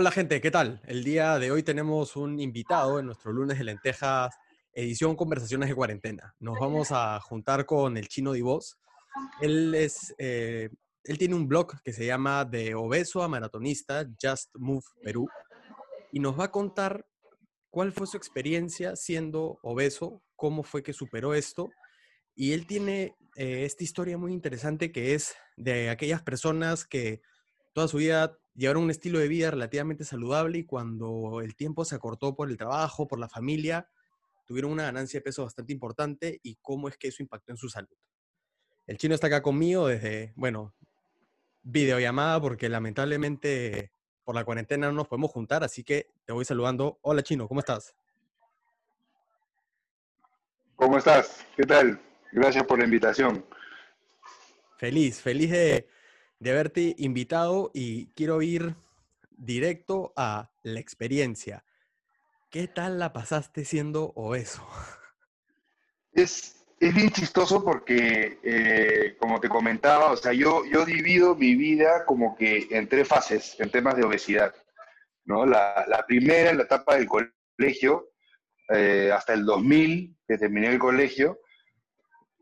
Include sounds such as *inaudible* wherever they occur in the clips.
Hola gente, ¿qué tal? El día de hoy tenemos un invitado en nuestro lunes de lentejas, edición Conversaciones de Cuarentena. Nos vamos a juntar con el chino Divos. Él es, eh, él tiene un blog que se llama De Obeso a Maratonista, Just Move Perú, y nos va a contar cuál fue su experiencia siendo obeso, cómo fue que superó esto. Y él tiene eh, esta historia muy interesante que es de aquellas personas que toda su vida llevaron un estilo de vida relativamente saludable y cuando el tiempo se acortó por el trabajo, por la familia, tuvieron una ganancia de peso bastante importante y cómo es que eso impactó en su salud. El chino está acá conmigo desde, bueno, videollamada porque lamentablemente por la cuarentena no nos podemos juntar, así que te voy saludando. Hola chino, ¿cómo estás? ¿Cómo estás? ¿Qué tal? Gracias por la invitación. Feliz, feliz de, de haberte invitado y quiero ir directo a la experiencia. ¿Qué tal la pasaste siendo obeso? *laughs* Es, es bien chistoso porque, eh, como te comentaba, o sea, yo, yo divido mi vida como que en tres fases en temas de obesidad. ¿no? La, la primera, en la etapa del colegio, eh, hasta el 2000, que terminé el colegio.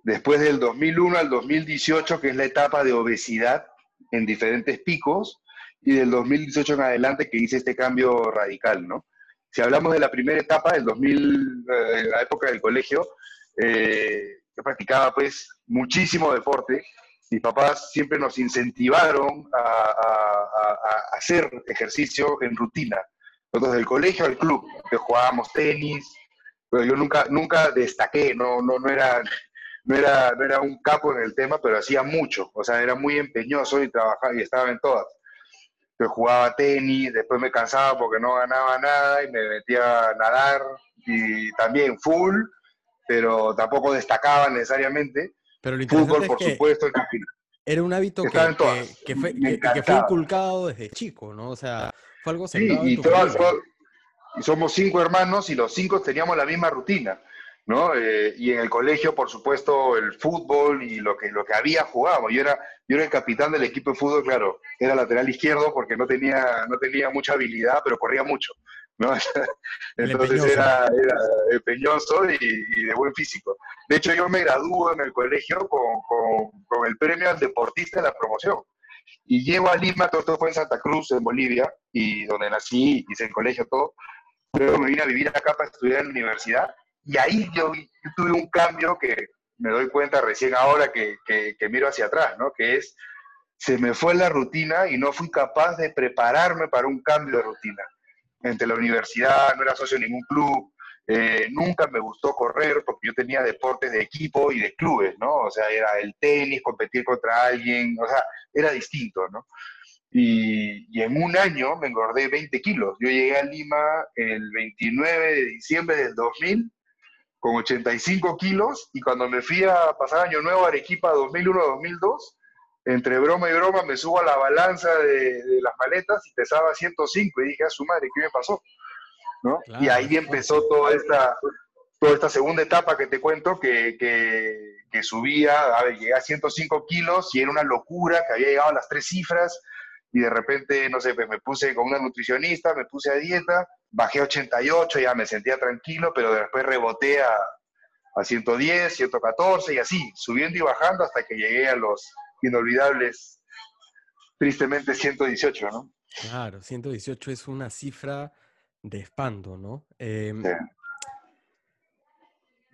Después del 2001 al 2018, que es la etapa de obesidad, en diferentes picos y del 2018 en adelante que hice este cambio radical, ¿no? Si hablamos de la primera etapa, del 2000, eh, la época del colegio, eh, yo practicaba pues muchísimo deporte. Mis papás siempre nos incentivaron a, hacer ejercicio en rutina. Nosotros del colegio al club, jugábamos tenis, pero yo nunca, nunca destaqué, no, no, no era no era, no era un capo en el tema, pero hacía mucho, o sea, era muy empeñoso y trabajaba y estaba en todas. Yo jugaba tenis, después me cansaba porque no ganaba nada y me metía a nadar y también full, pero tampoco destacaba necesariamente. Pero lo Fútbol, por supuesto, era un hábito que, que, fue, que, fue, inculcado desde chico, ¿no? O sea, fue algo sí, y, y somos cinco hermanos y los cinco teníamos la misma rutina. ¿No? Eh, y en el colegio, por supuesto, el fútbol y lo que, lo que había jugado. Yo era, yo era el capitán del equipo de fútbol, claro, era lateral izquierdo porque no tenía, no tenía mucha habilidad, pero corría mucho, ¿no? *laughs* Entonces era, era empeñoso y, de buen físico. De hecho, yo me graduó en el colegio con, con, con el premio al deportista de la promoción. Y llego a Lima, todo fue en Santa Cruz, en Bolivia, y donde nací, hice el colegio, todo. Luego me vine a vivir acá para estudiar en la universidad y ahí yo, tuve un cambio que me doy cuenta recién ahora que, que, miro hacia atrás, ¿no? Que es, se me fue la rutina y no fui capaz de prepararme para un cambio de rutina. Entre la universidad, no era socio de ningún club, eh, nunca me gustó correr porque yo tenía deportes de equipo y de clubes, ¿no? O sea, era el tenis, competir contra alguien, o sea, era distinto, ¿no? Y, y, en un año me engordé 20 kilos. Yo llegué a Lima el 29 de diciembre del 2000 con 85 kilos y cuando me fui a pasar Año Nuevo a Arequipa 2001-2002, entre broma y broma me subo a la balanza de, las maletas y pesaba 105 y dije, a su madre, ¿qué me pasó? ¿No? y ahí empezó toda esta, toda esta segunda etapa que te cuento, que, que, que subía, a ver, llegué a 105 kilos y era una locura, que había llegado a las tres cifras y de repente, no sé, pues me puse con una nutricionista, me puse a dieta bajé a 88, ya me sentía tranquilo, pero después reboté a, a 110, 114 y así, subiendo y bajando hasta que llegué a los inolvidables, tristemente 118, ¿no? Claro, 118 es una cifra de espanto, ¿no? Em,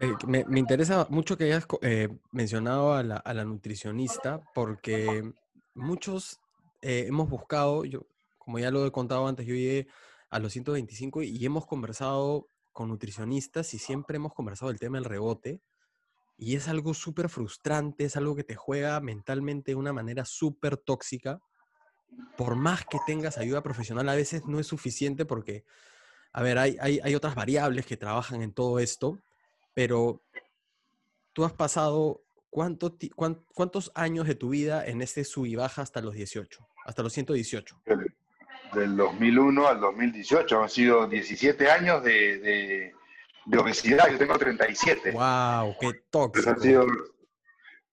eh, me, me, interesa mucho que hayas eh, mencionado a la, a la, nutricionista porque muchos eh, hemos buscado, yo, como ya lo he contado antes, yo llegué a los 125 y hemos conversado con nutricionistas y siempre hemos conversado el tema del rebote. Y es algo súper frustrante, es algo que te juega mentalmente de una manera súper tóxica. Por más que tengas ayuda profesional, a veces no es suficiente porque, a ver, hay, hay, hay otras variables que trabajan en todo esto, pero tú has pasado ¿cuánto, cuántos años de tu vida en este sub y baja hasta los 18, hasta los 118? Del 2001 al 2018. Han sido 17 años de, de, obesidad. Yo tengo 37. ¡Wow! ¡Qué tóxico!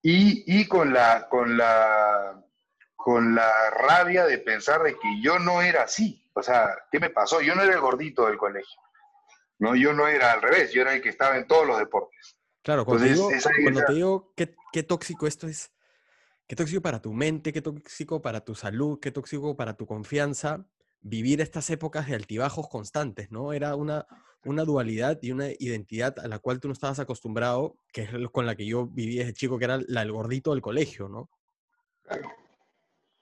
Y, y, con, la, con, la, con la rabia de pensar de que yo no era así. O sea, ¿qué me pasó? Yo no era el gordito del colegio. No, yo no era al revés, yo era el que estaba en todos los deportes. Claro, cuando, te, digo, cuando te digo qué, qué tóxico esto es, qué tóxico para tu mente, qué tóxico para tu salud, qué tóxico para tu confianza, vivir estas épocas de altibajos constantes, ¿no? Era una, una dualidad y una identidad a la cual tú no estabas acostumbrado, que es con la que yo viví desde chico, que era la del gordito del colegio, ¿no? Claro,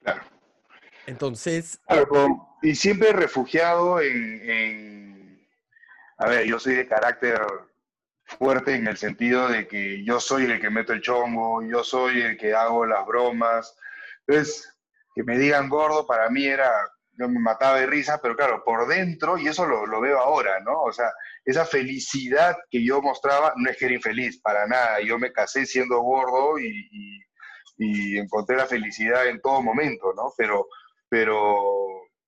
claro. Entonces... y siempre refugiado en, A ver, yo soy de carácter fuerte en el sentido de que yo soy el que meto el chongo, yo soy el que hago las bromas. Entonces, que me digan gordo para mí era yo me mataba de risa, pero claro, por dentro, y eso lo, veo ahora, ¿no? O sea, esa felicidad que yo mostraba no es que era infeliz, para nada. Yo me casé siendo gordo y, encontré la felicidad en todo momento, ¿no? Pero, pero...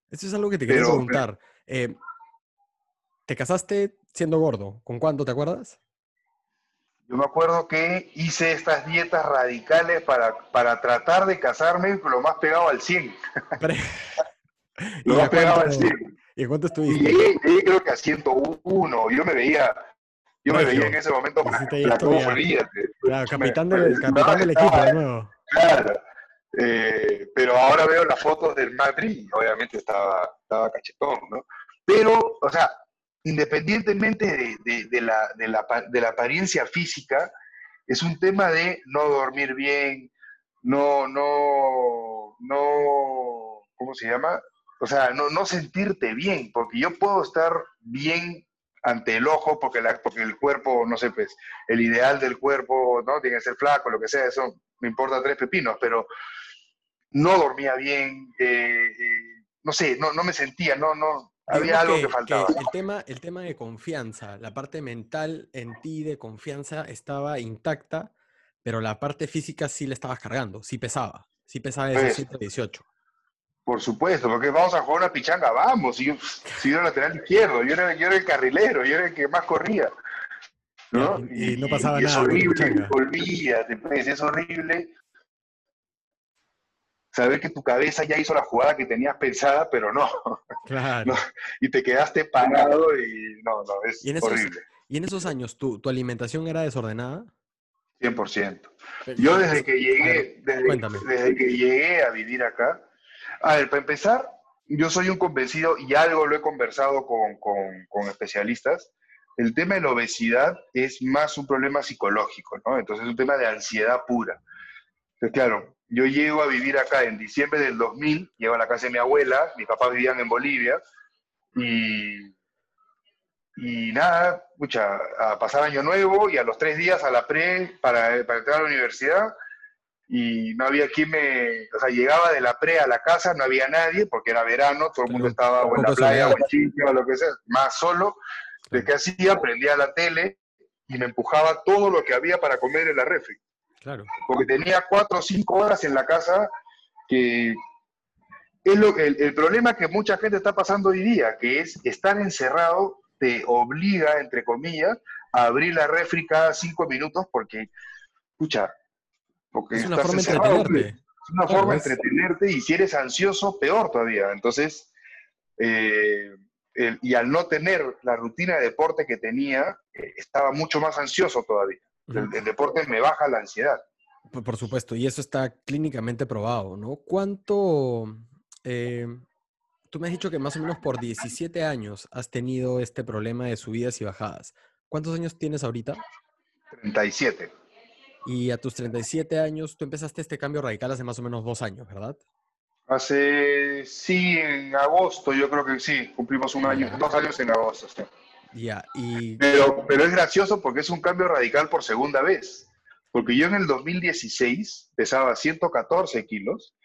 Eso es algo que te quería preguntar. Eh, ¿Te casaste siendo gordo? ¿Con cuánto te acuerdas? Yo me acuerdo que hice estas dietas radicales para, para tratar de casarme lo más pegado al 100. *laughs* Lo más pegado al 100. ¿Y cuánto estuviste? Y creo que a 101. Yo me veía, yo me veía en ese momento la Claro, capitán, del, capitán del equipo de nuevo. Claro. Eh, pero ahora veo las fotos del Madrid, obviamente estaba, estaba cachetón, ¿no? Pero, o sea, independientemente de, la, apariencia física, es un tema de no dormir bien, no, no, no, ¿cómo se llama? O sea, no, sentirte bien, porque yo puedo estar bien ante el ojo, porque el cuerpo, no sé, pues, el ideal del cuerpo, ¿no? Tiene que ser flaco, lo que sea, eso me importa tres pepinos, pero no dormía bien, eh, eh, no sé, no, no me sentía, no, no, había algo que, faltaba. el, tema, el tema de confianza, la parte mental en ti de confianza estaba intacta, pero la parte física sí le estabas cargando, sí pesaba, sí pesaba esos 118. Por supuesto, porque vamos a jugar una pichanga, vamos. Si yo, si era lateral izquierdo, yo era, yo era el carrilero, yo era el que más corría. ¿no? Y, no pasaba nada. Es horrible, olvídate, pues, es horrible saber que tu cabeza ya hizo la jugada que tenías pensada, pero no. *laughs* Claro. y te quedaste parado y no, no, es horrible. ¿Y en esos años tu, tu alimentación era desordenada? 100%. Yo desde que llegué, desde que llegué a vivir acá, a ver, para empezar, yo soy un convencido y algo lo he conversado con, con, especialistas. El tema de la obesidad es más un problema psicológico, ¿no? Entonces es un tema de ansiedad pura. Entonces, claro, yo llego a vivir acá en diciembre del 2000, llego a la casa de mi abuela, mis papás vivían en Bolivia, y, y nada, escucha, a pasar año nuevo y a los tres días a la pre para, para entrar a la universidad, y no había quien me, o sea, llegaba de la pre a la casa, no había nadie porque era verano, todo el mundo estaba o en la playa o en Chile o lo que sea, más solo. ¿De qué hacía? Prendía la tele y me empujaba todo lo que había para comer en la refri. Claro. Porque tenía cuatro o cinco horas en la casa que es lo, el, el problema que mucha gente está pasando hoy día, que es estar encerrado te obliga, entre comillas, a abrir la refri cada cinco minutos porque, escucha, es una forma de entretenerte. Es una forma de entretenerte y si eres ansioso, peor todavía. Entonces, eh, y al no tener la rutina de deporte que tenía, eh, estaba mucho más ansioso todavía. El, deporte me baja la ansiedad. Por, supuesto, y eso está clínicamente probado, ¿no? ¿Cuánto... Eh, tú me has dicho que más o menos por 17 años has tenido este problema de subidas y bajadas. ¿Cuántos años tienes ahorita? 37. Y a tus 37 años, tú empezaste este cambio radical hace más o menos dos años, ¿verdad? Hace, sí, en agosto, yo creo que sí, cumplimos un año, dos años en agosto. Ya, y... Pero, pero es gracioso porque es un cambio radical por segunda vez. Porque yo en el 2016 pesaba 114 kilos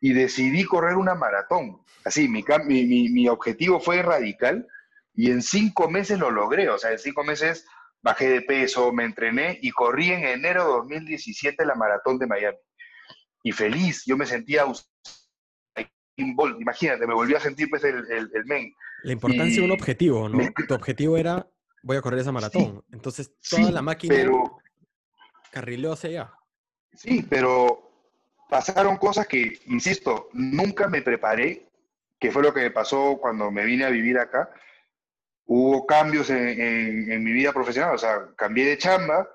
y decidí correr una maratón. Así, mi, mi, mi objetivo fue radical y en cinco meses lo logré. O sea, en cinco meses bajé de peso, me entrené y corrí en enero de 2017 la maratón de Miami. Y feliz, yo me sentía imagínate, me volví a sentir pues el, el, men. La importancia de un objetivo, ¿no? Tu objetivo era, voy a correr esa maratón. Entonces, toda la máquina pero, carriló hacia allá. Sí, pero pasaron cosas que, insisto, nunca me preparé que fue lo que me pasó cuando me vine a vivir acá, hubo cambios en, mi vida profesional, o sea, cambié de chamba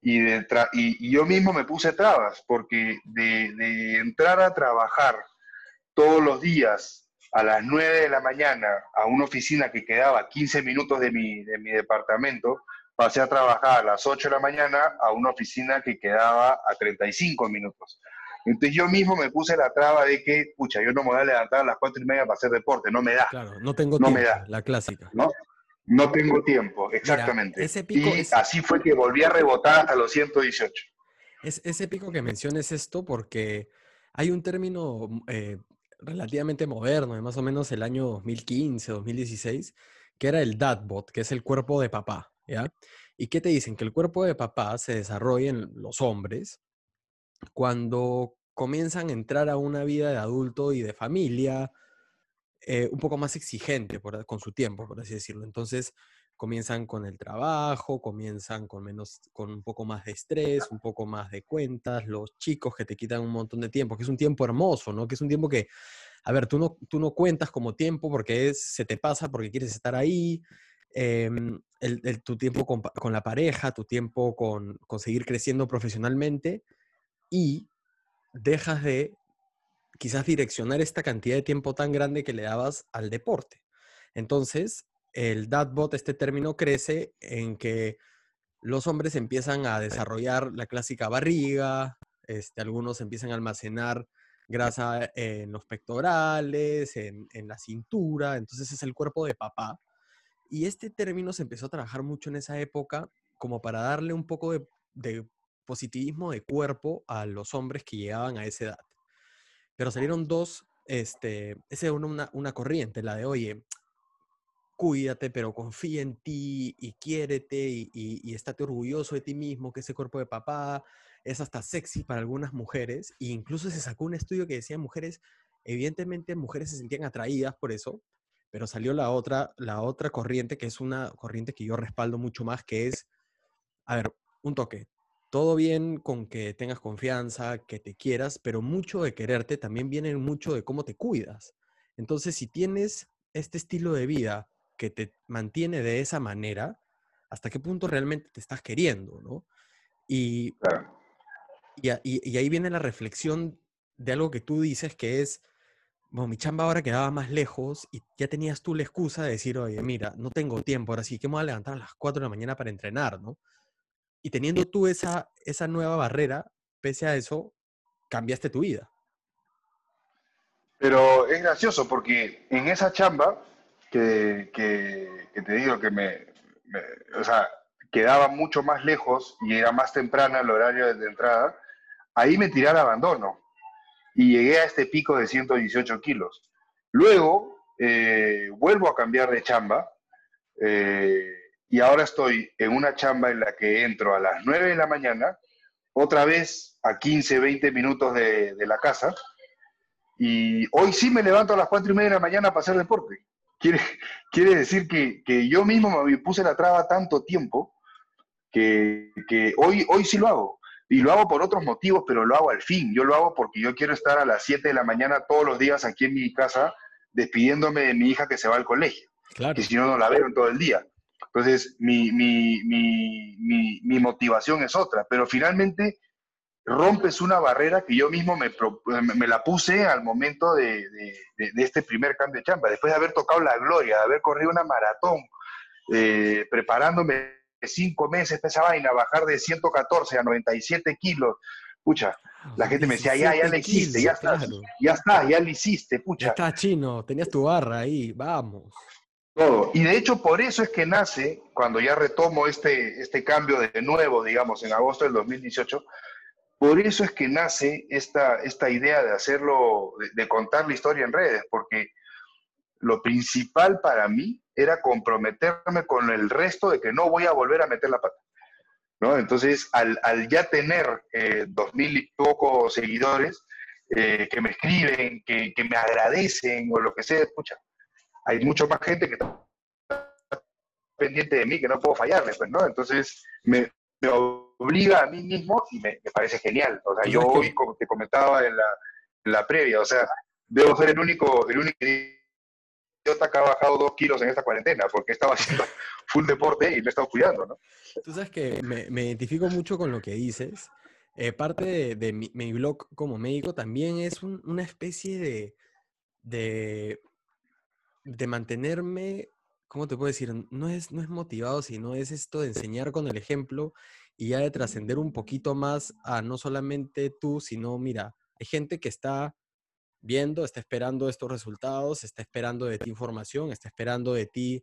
y, de y, yo mismo me puse trabas, porque de, de, entrar a trabajar todos los días a las 9 de la mañana a una oficina que quedaba 15 minutos de mi, de mi departamento, pasé a trabajar a las 8 de la mañana a una oficina que quedaba a 35 minutos. Entonces yo mismo me puse la traba de que, pucha, yo no me voy a levantar a las cuatro y media para hacer deporte, no me da. Claro, no tengo no tiempo, me da. la clásica. No, no tengo tiempo, exactamente. ese pico y así fue que volví a rebotar hasta los 118. Es, ese pico que menciones esto porque hay un término eh, relativamente moderno, de más o menos el año 2015, 2016, que era el dadbot, que es el cuerpo de papá, ¿ya? ¿Y qué te dicen? Que el cuerpo de papá se desarrolla en los hombres cuando comienzan a entrar a una vida de adulto y de familia eh, un poco más exigente con su tiempo, por así decirlo. Entonces comienzan con el trabajo, comienzan con, menos, con un poco más de estrés, un poco más de cuentas, los chicos que te quitan un montón de tiempo, que es un tiempo hermoso, ¿no? Que es un tiempo que, a ver, tú no, tú no cuentas como tiempo porque es, se te pasa porque quieres estar ahí, em, el, tu tiempo con, con, la pareja, tu tiempo con, con seguir creciendo profesionalmente, y dejas de quizás direccionar esta cantidad de tiempo tan grande que le dabas al deporte. Entonces, el dadbot, este término crece en que los hombres empiezan a desarrollar la clásica barriga, este, algunos empiezan a almacenar grasa en los pectorales, en, la cintura, entonces es el cuerpo de papá. Y este término se empezó a trabajar mucho en esa época como para darle un poco de positivismo de cuerpo a los hombres que llegaban a esa edad. Pero salieron dos, este, esa es una, una corriente, la de, oye, cuídate, pero confía en ti y quiérete y, y, estate orgulloso de ti mismo, que ese cuerpo de papá es hasta sexy para algunas mujeres. E incluso se sacó un estudio que decía mujeres, evidentemente mujeres se sentían atraídas por eso, pero salió la otra, la otra corriente, que es una corriente que yo respaldo mucho más, que es, a ver, un toque, todo bien con que tengas confianza, que te quieras, pero mucho de quererte también viene mucho de cómo te cuidas. Entonces, si tienes este estilo de vida que te mantiene de esa manera, ¿hasta qué punto realmente te estás queriendo? ¿no? Y, y, ahí viene la reflexión de algo que tú dices que es, bueno, mi chamba ahora quedaba más lejos y ya tenías tú la excusa de decir, oye, mira, no tengo tiempo, ahora sí, que me voy a levantar a las 4 de la mañana para entrenar, ¿no? Y teniendo tú esa, esa nueva barrera, pese a eso, cambiaste tu vida. Pero es gracioso porque en esa chamba que, te digo que me, o sea, quedaba mucho más lejos y era más temprana el horario de entrada, ahí me tiré al abandono y llegué a este pico de 118 kilos. Luego eh, vuelvo a cambiar de chamba. Eh, y ahora estoy en una chamba en la que entro a las 9 de la mañana, otra vez a 15, 20 minutos de, la casa, y hoy sí me levanto a las 4 y media de la mañana para hacer deporte. Quiere, quiere decir que, que yo mismo me puse la traba tanto tiempo que, que, hoy, hoy sí lo hago. Y lo hago por otros motivos, pero lo hago al fin. Yo lo hago porque yo quiero estar a las 7 de la mañana todos los días aquí en mi casa despidiéndome de mi hija que se va al colegio. Claro. Que si no, no la veo en todo el día. Entonces, mi, mi, mi, mi, motivación es otra, pero finalmente rompes una barrera que yo mismo me, me la puse al momento de, de, de, este primer cambio de chamba, después de haber tocado la gloria, de haber corrido una maratón, eh, preparándome cinco meses esa vaina, bajar de 114 a 97 kilos, pucha, la gente me decía, ya, ya le hiciste, ya está, ya está, ya le hiciste, pucha. Ya está, chino, tenías tu barra ahí, vamos. Todo. Y de hecho, por eso es que nace, cuando ya retomo este, este cambio de nuevo, digamos, en agosto del 2018, por eso es que nace esta, esta idea de hacerlo, de, contar la historia en redes, porque lo principal para mí era comprometerme con el resto de que no voy a volver a meter la pata. ¿no? Entonces, al, ya tener eh, dos mil y pocos seguidores eh, que me escriben, que, que, me agradecen o lo que sea, escucha, hay mucho más gente que está pendiente de mí, que no puedo fallarle, pues, ¿no? Entonces, me, obliga a mí mismo y me, parece genial. O sea, yo hoy, como te comentaba en la, previa, o sea, debo ser el único, el único idiota que ha bajado dos kilos en esta cuarentena, porque estaba haciendo *laughs* full deporte y me he estado cuidando, ¿no? Tú sabes que me, me identifico mucho con lo que dices. Eh, parte de, mi, mi, blog como médico también es un, una especie de, de, de, mantenerme, ¿cómo te puedo decir? No es, no es motivado, sino es esto de enseñar con el ejemplo y ya de trascender un poquito más a no solamente tú, sino, mira, hay gente que está viendo, está esperando estos resultados, está esperando de ti información, está esperando de ti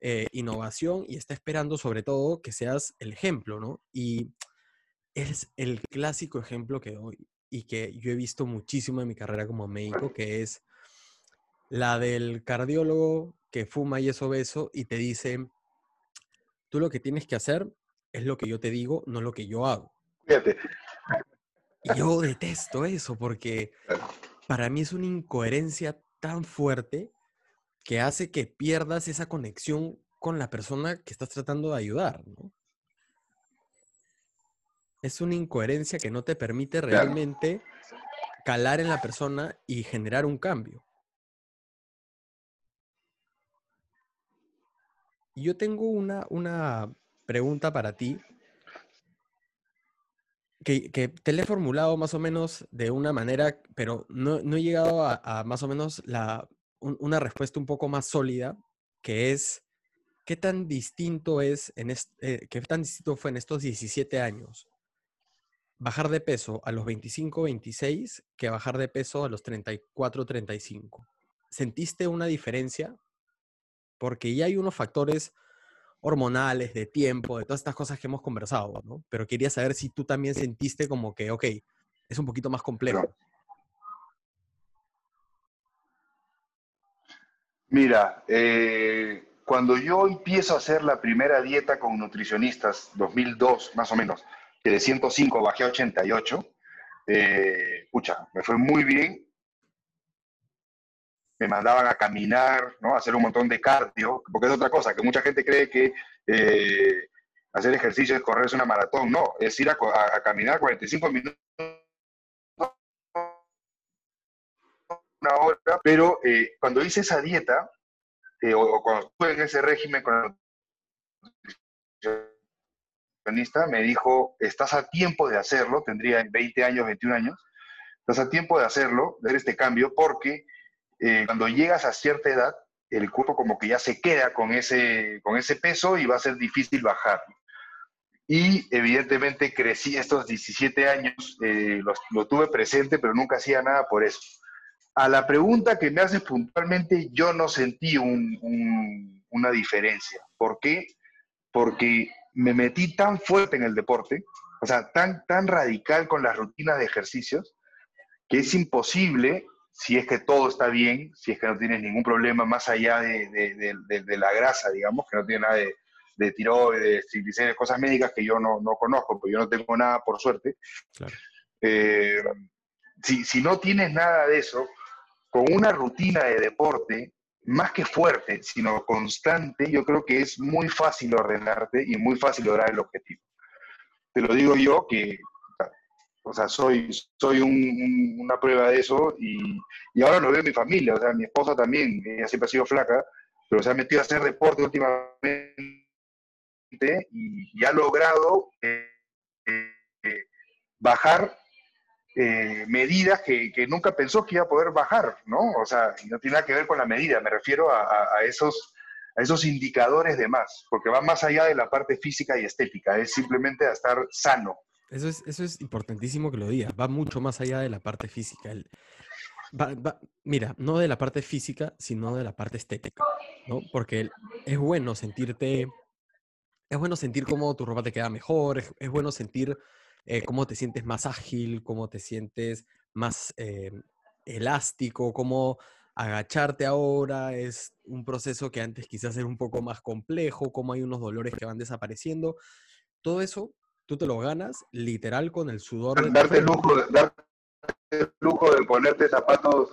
eh, innovación y está esperando sobre todo que seas el ejemplo, ¿no? Y es el clásico ejemplo que doy y que yo he visto muchísimo en mi carrera como médico, que es la del cardiólogo que fuma y es obeso y te dice, tú lo que tienes que hacer es lo que yo te digo, no lo que yo hago. Fíjate. Y yo detesto eso porque para mí es una incoherencia tan fuerte que hace que pierdas esa conexión con la persona que estás tratando de ayudar, ¿no? es una incoherencia que no te permite realmente calar en la persona y generar un cambio. Y yo tengo una, una pregunta para ti que, te la he formulado más o menos de una manera, pero no, he llegado a, más o menos la, una respuesta un poco más sólida, que es, ¿qué tan distinto es, en eh, qué tan distinto fue en estos 17 años bajar de peso a los 25, 26 que bajar de peso a los 34, 35. ¿Sentiste una diferencia? Porque ya hay unos factores hormonales, de tiempo, de todas estas cosas que hemos conversado, ¿no? Pero quería saber si tú también sentiste como que, ok, es un poquito más complejo. Mira, eh, cuando yo empiezo a hacer la primera dieta con nutricionistas, 2002 más o menos, que de 105 bajé a 88. Eh, me fue muy bien. Me mandaban a caminar, ¿no? A hacer un montón de cardio, porque es otra cosa, que mucha gente cree que eh, hacer ejercicio es correr una maratón. No, es ir a, caminar 45 minutos una hora, pero eh, cuando hice esa dieta, eh, o, o, cuando estuve en ese régimen con me dijo, estás a tiempo de hacerlo, tendría 20 años, 21 años, estás a tiempo de hacerlo, de este cambio, porque eh, cuando llegas a cierta edad, el cuerpo como que ya se queda con ese, con ese peso y va a ser difícil bajar. Y evidentemente crecí estos 17 años, eh, lo, tuve presente, pero nunca hacía nada por eso. A la pregunta que me haces puntualmente, yo no sentí una diferencia. ¿Por qué? Porque me metí tan fuerte en el deporte, o sea, tan, tan radical con las rutinas de ejercicios, que es imposible, si es que todo está bien, si es que no tienes ningún problema más allá de, la grasa, digamos, que no tiene nada de, de tiroides, triglicéridos, cosas médicas que yo no, conozco, porque yo no tengo nada por suerte. Eh, si, si no tienes nada de eso, con una rutina de deporte, más que fuerte, sino constante, yo creo que es muy fácil ordenarte y muy fácil lograr el objetivo. Te lo digo yo que, o sea, soy, soy una prueba de eso y, y, ahora lo veo en mi familia, o sea, mi esposa también, ella siempre ha sido flaca, pero se ha metido a hacer deporte últimamente y, ha logrado eh, eh, bajar eh, medidas que, nunca pensó que iba a poder bajar, ¿no? O sea, no tiene nada que ver con la medida, me refiero a, esos, a esos indicadores de más, porque va más allá de la parte física y estética, es simplemente a estar sano. Eso es, eso es importantísimo que lo digas, va mucho más allá de la parte física. mira, no de la parte física, sino de la parte estética, ¿no? Porque es bueno sentirte, es bueno sentir cómo tu ropa te queda mejor, es bueno sentir eh, cómo te sientes más ágil, cómo te sientes más eh, elástico, cómo agacharte ahora es un proceso que antes quizás era un poco más complejo, cómo hay unos dolores que van desapareciendo. Todo eso tú te lo ganas literal con el sudor. De darte, el lujo, darte el lujo de ponerte zapatos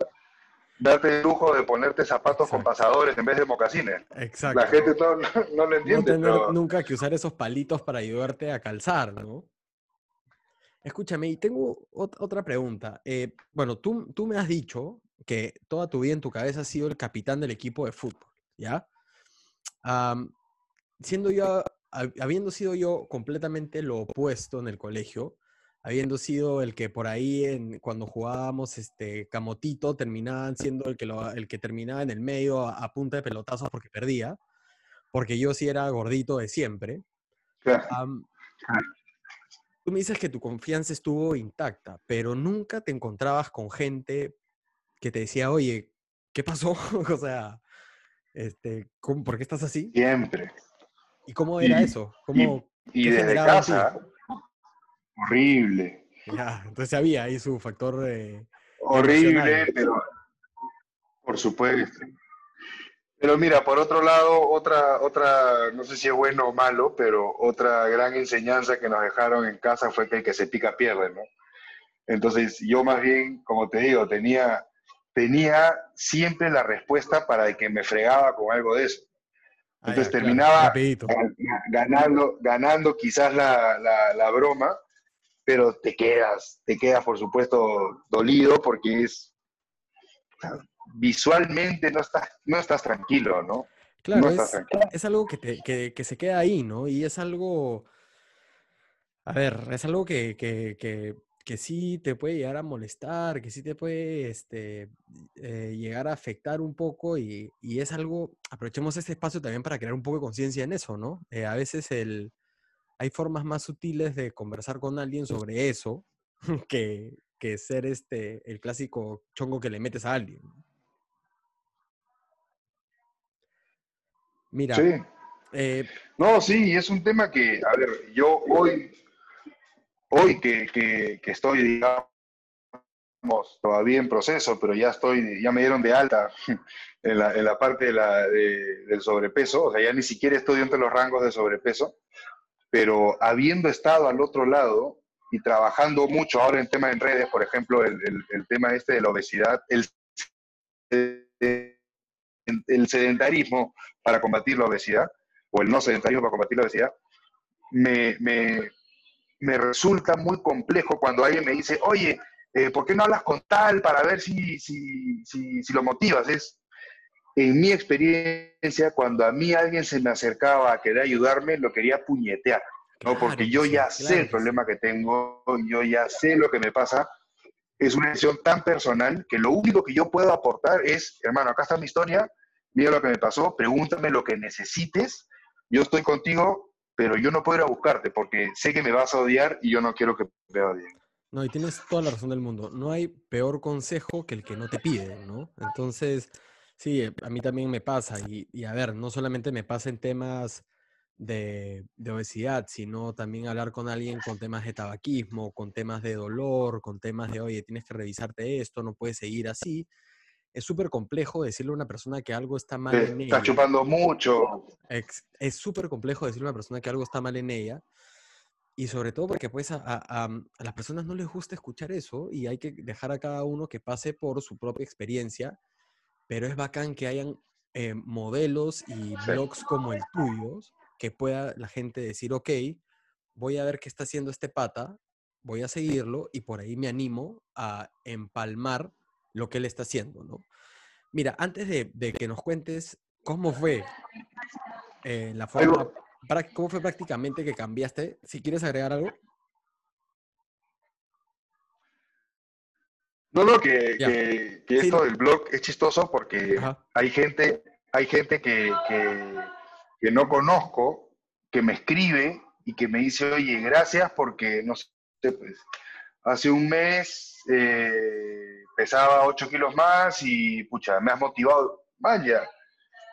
darte el lujo de ponerte zapatos con pasadores en vez de mocasines. Exacto. La gente no, no, lo entiende. No tener nunca que usar esos palitos para ayudarte a calzar, ¿no? Escúchame, y tengo otra pregunta. Eh, bueno, tú, tú me has dicho que toda tu vida en tu cabeza has sido el capitán del equipo de fútbol, ¿ya? siendo yo, habiendo sido yo completamente lo opuesto en el colegio, habiendo sido el que por ahí en, cuando jugábamos este camotito terminaban siendo el que, el que terminaba en el medio a, punta de pelotazos porque perdía, porque yo sí era gordito de siempre. tú me dices que tu confianza estuvo intacta, pero nunca te encontrabas con gente que te decía, oye, ¿qué pasó? *laughs* o sea, este, ¿por qué estás así? Siempre. ¿Y cómo era eso? ¿Cómo, y, desde casa, horrible. Ya, entonces había ahí su factor de... Horrible, pero por supuesto. Pero mira, por otro lado, otra, otra, no sé si es bueno o malo, pero otra gran enseñanza que nos dejaron en casa fue que el que se pica pierde, ¿no? Entonces yo más bien, como te digo, tenía tenía siempre la respuesta para el que me fregaba con algo de eso. Ah, Entonces terminaba ganando, ganando quizás la, la, broma, pero te quedas, te quedas por supuesto dolido porque es visualmente no estás, no estás tranquilo, ¿no? Claro, es, algo que, te, que, que, se queda ahí, ¿no? Y es algo, a ver, es algo que, que que sí te puede llegar a molestar, que sí te puede este, eh, llegar a afectar un poco y, es algo, aprovechemos este espacio también para crear un poco de conciencia en eso, ¿no? Eh, a veces el, hay formas más sutiles de conversar con alguien sobre eso *laughs* que, que ser este, el clásico chongo que le metes a alguien. Mira. Sí. Eh, no, sí, es un tema que, a ver, yo hoy hoy que, que, estoy, digamos, todavía en proceso, pero ya estoy, ya me dieron de alta *laughs* en la, en la parte de la, del sobrepeso, o sea, ya ni siquiera estoy entre los rangos de sobrepeso, pero habiendo estado al otro lado y trabajando mucho ahora en temas en redes, por ejemplo, el, el, tema este de la obesidad, el, el sedentarismo para combatir la obesidad, o el no sedentarismo para combatir la obesidad, me, me, me resulta muy complejo cuando alguien me dice, oye, eh, ¿por qué no hablas con tal para ver si, si, si, lo motivas? Es, en mi experiencia, cuando a mí alguien se me acercaba a querer ayudarme, lo quería puñetear, ¿no? Porque yo ya sé el problema que tengo, yo ya sé lo que me pasa. Es una decisión tan personal que lo único que yo puedo aportar es, hermano, acá está mi historia, mira lo que me pasó, pregúntame lo que necesites, yo estoy contigo, pero yo no puedo ir a buscarte porque sé que me vas a odiar y yo no quiero que me odien. No, y tienes toda la razón del mundo. No hay peor consejo que el que no te pide, ¿no? Entonces, sí, eh, a mí también me pasa. Y, a ver, no solamente me pasa en temas de, de, obesidad, sino también hablar con alguien con temas de tabaquismo, con temas de dolor, con temas de, oye, tienes que revisarte esto, no puedes seguir así es súper complejo decirle a una persona que algo está mal en ella. Está chupando mucho. Es súper complejo decirle a una persona que algo está mal en ella. Y sobre todo porque pues a, las personas no les gusta escuchar eso y hay que dejar a cada uno que pase por su propia experiencia. Pero es bacán que hayan eh, modelos y blogs como el tuyo que pueda la gente decir, ok, voy a ver qué está haciendo este pata, voy a seguirlo y por ahí me animo a empalmar lo que él está haciendo, ¿no? Mira, antes de, que nos cuentes cómo fue eh, la forma, cómo fue prácticamente que cambiaste, si quieres agregar algo. No, no, que, esto del blog es chistoso porque hay gente, hay gente que, que, no conozco, que me escribe y que me dice, oye, gracias porque, no sé, pues, hace un mes eh, pesaba 8 kilos más y, pucha, me has motivado. Vaya,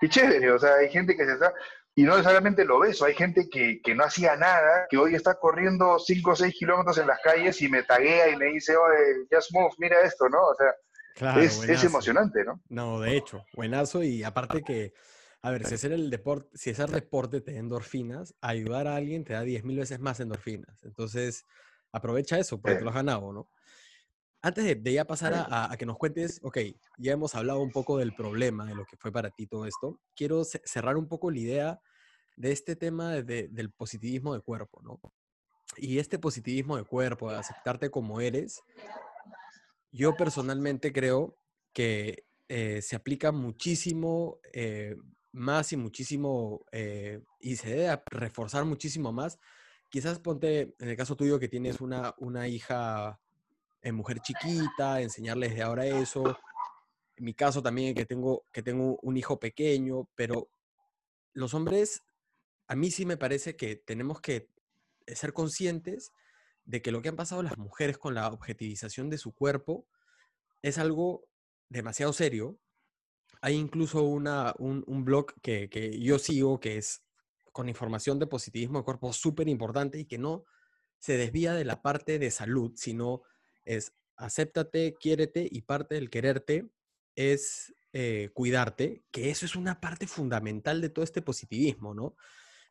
qué chévere, o sea, hay gente que se está, y no necesariamente lo ves, hay gente que, que, no hacía nada, que hoy está corriendo 5 o 6 kilómetros en las calles y me taguea y me dice, oye, just move, mira esto, ¿no? O sea, es, es, emocionante, ¿no? No, de hecho, buenazo y aparte que, a ver, si hacer el deporte, si hacer deporte te da endorfinas, ayudar a alguien te da 10 mil veces más endorfinas. Entonces, aprovecha eso porque lo has ganado, ¿no? Antes de, ya pasar a, que nos cuentes, ok, ya hemos hablado un poco del problema, de lo que fue para ti todo esto. Quiero cerrar un poco la idea de este tema del positivismo de cuerpo, ¿no? Y este positivismo de cuerpo, de aceptarte como eres, yo personalmente creo que eh, se aplica muchísimo eh, más y muchísimo, eh, y se debe reforzar muchísimo más. Quizás ponte, en el caso tuyo, que tienes una, una hija, mujer chiquita, enseñarles de ahora eso. En mi caso también, que tengo, que tengo un hijo pequeño, pero los hombres, a mí sí me parece que tenemos que ser conscientes de que lo que han pasado las mujeres con la objetivización de su cuerpo es algo demasiado serio. Hay incluso una, un, blog que, que, yo sigo que es con información de positivismo de cuerpo súper importante y que no se desvía de la parte de salud, sino es acéptate, quiérete y parte del quererte es eh, cuidarte, que eso es una parte fundamental de todo este positivismo, ¿no?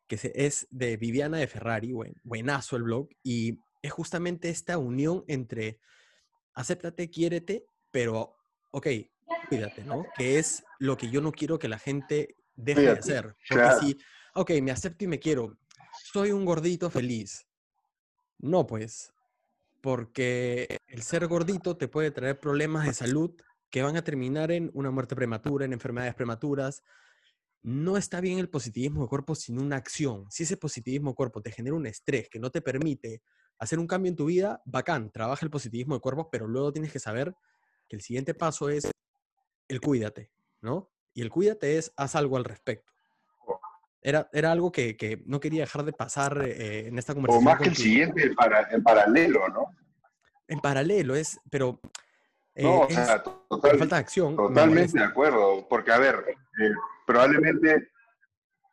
Que es de Viviana de Ferrari, buen, buenazo el blog, y es justamente esta unión entre acéptate, quiérete, pero, ok, cuídate, ¿no? Que es lo que yo no quiero que la gente deje de hacer. Porque si, ok, me acepto y me quiero, soy un gordito feliz. No, pues, porque el ser gordito te puede traer problemas de salud que van a terminar en una muerte prematura, en enfermedades prematuras. No está bien el positivismo de cuerpo sin una acción. Si ese positivismo de cuerpo te genera un estrés que no te permite hacer un cambio en tu vida, bacán, trabaja el positivismo de cuerpo, pero luego tienes que saber que el siguiente paso es el cuídate, ¿no? Y el cuídate es haz algo al respecto. Era, era algo que, no quería dejar de pasar eh, en esta conversación. O más que el siguiente, en paralelo, ¿no? En paralelo, es, pero no, eh, o sea, falta de acción. Totalmente de acuerdo, porque a ver, eh, probablemente,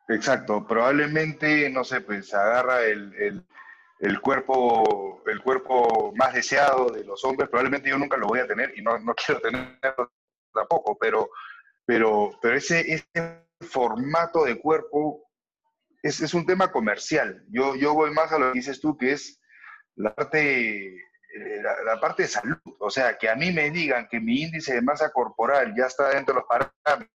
exacto, probablemente, no sé, pues agarra el, el, cuerpo, el cuerpo más deseado de los hombres, probablemente yo nunca lo voy a tener y no, no *laughs* quiero tenerlo tampoco, pero, pero, pero ese, ese formato de cuerpo es, es un tema comercial. Yo, yo voy más a lo que dices tú, que es la parte eh, la, parte de salud. O sea, que a mí me digan que mi índice de masa corporal ya está dentro de los parámetros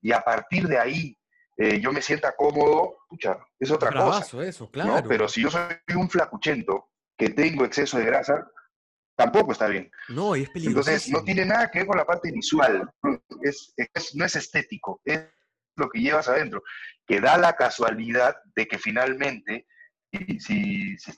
y a partir de ahí eh, yo me sienta cómodo, pucha, es otra cosa. eso, claro. Pero si yo soy un flacuchento que tengo exceso de grasa, tampoco está bien. No, y es peligroso. Entonces, no tiene nada que ver con la parte visual, es, no es estético, es lo que llevas adentro, que da la casualidad de que finalmente, si, si, si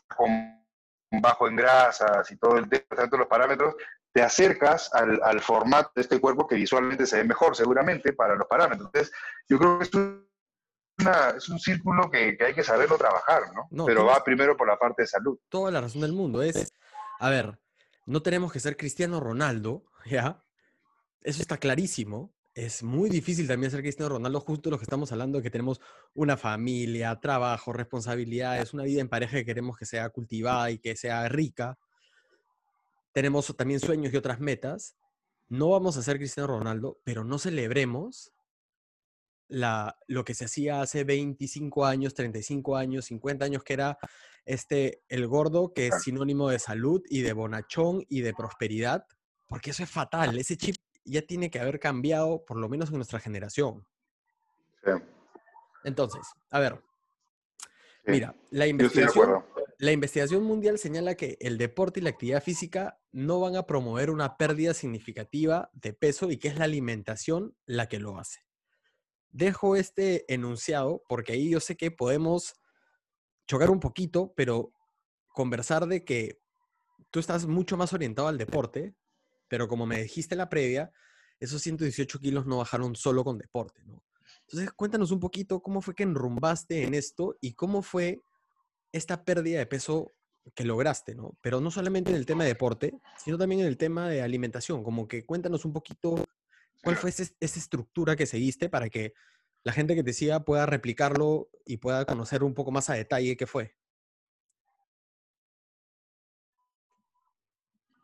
bajo en grasas y todo el tema, tanto los parámetros, te acercas al, formato de este cuerpo que visualmente se ve mejor, seguramente, para los parámetros. Entonces, yo creo que es, es un círculo que, hay que saberlo trabajar, ¿no? Pero va primero por la parte de salud. Toda la razón del mundo es, a ver, no tenemos que ser Cristiano Ronaldo, *laughs* ¿ya? Eso está clarísimo, es muy difícil también ser Cristiano Ronaldo, justo lo que estamos hablando, que tenemos una familia, trabajo, responsabilidades, una vida en pareja que queremos que sea cultivada y que sea rica. Tenemos también sueños y otras metas. No vamos a ser Cristiano Ronaldo, pero no celebremos lo que se hacía hace 25 años, 35 años, 50 años, que era este, el gordo, que es sinónimo de salud y de bonachón y de prosperidad, porque eso es fatal. Ese chip ya tiene que haber cambiado, por lo menos en nuestra generación. Sí. Entonces, a ver. Mira, la investigación, la investigación mundial señala que el deporte y la actividad física no van a promover una pérdida significativa de peso y que es la alimentación la que lo hace. Dejo este enunciado porque ahí yo sé que podemos chocar un poquito, pero conversar de que tú estás mucho más orientado al deporte, pero como me dijiste en la previa, esos 118 kilos no bajaron solo con deporte, ¿no? Entonces, cuéntanos un poquito cómo fue que enrumbaste en esto y cómo fue esta pérdida de peso que lograste, ¿no? Pero no solamente en el tema de deporte, sino también en el tema de alimentación. Como que cuéntanos un poquito cuál fue esa estructura que seguiste para que la gente que te siga pueda replicarlo y pueda conocer un poco más a detalle qué fue.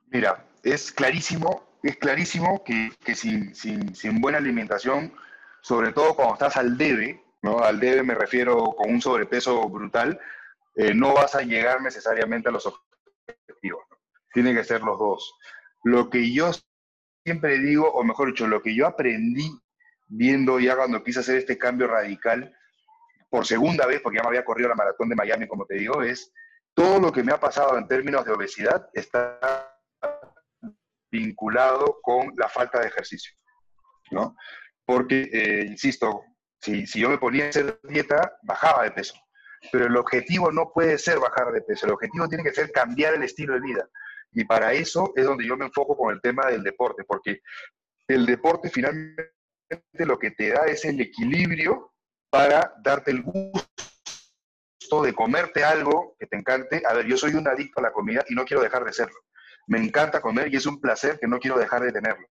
Mira, es clarísimo, es clarísimo que, sin, buena alimentación, sobre todo cuando estás al debe, ¿no? Al debe me refiero con un sobrepeso brutal, eh, no vas a llegar necesariamente a los objetivos. Tienen que ser los dos. Lo que yo siempre digo, o mejor dicho, lo que yo aprendí viendo ya cuando quise hacer este cambio radical, por segunda vez, porque ya me había corrido la maratón de Miami, como te digo, es todo lo que me ha pasado en términos de obesidad está vinculado con la falta de ejercicio, ¿no? Porque, eh, insisto, si, si yo me ponía a hacer dieta, bajaba de peso. Pero el objetivo no puede ser bajar de peso, el objetivo tiene que ser cambiar el estilo de vida. Y para eso es donde yo me enfoco con el tema del deporte, porque el deporte finalmente lo que te da es el equilibrio para darte el gusto de comerte algo que te encante. A ver, yo soy un adicto a la comida y no quiero dejar de serlo. Me encanta comer y es un placer que no quiero dejar de tenerlo.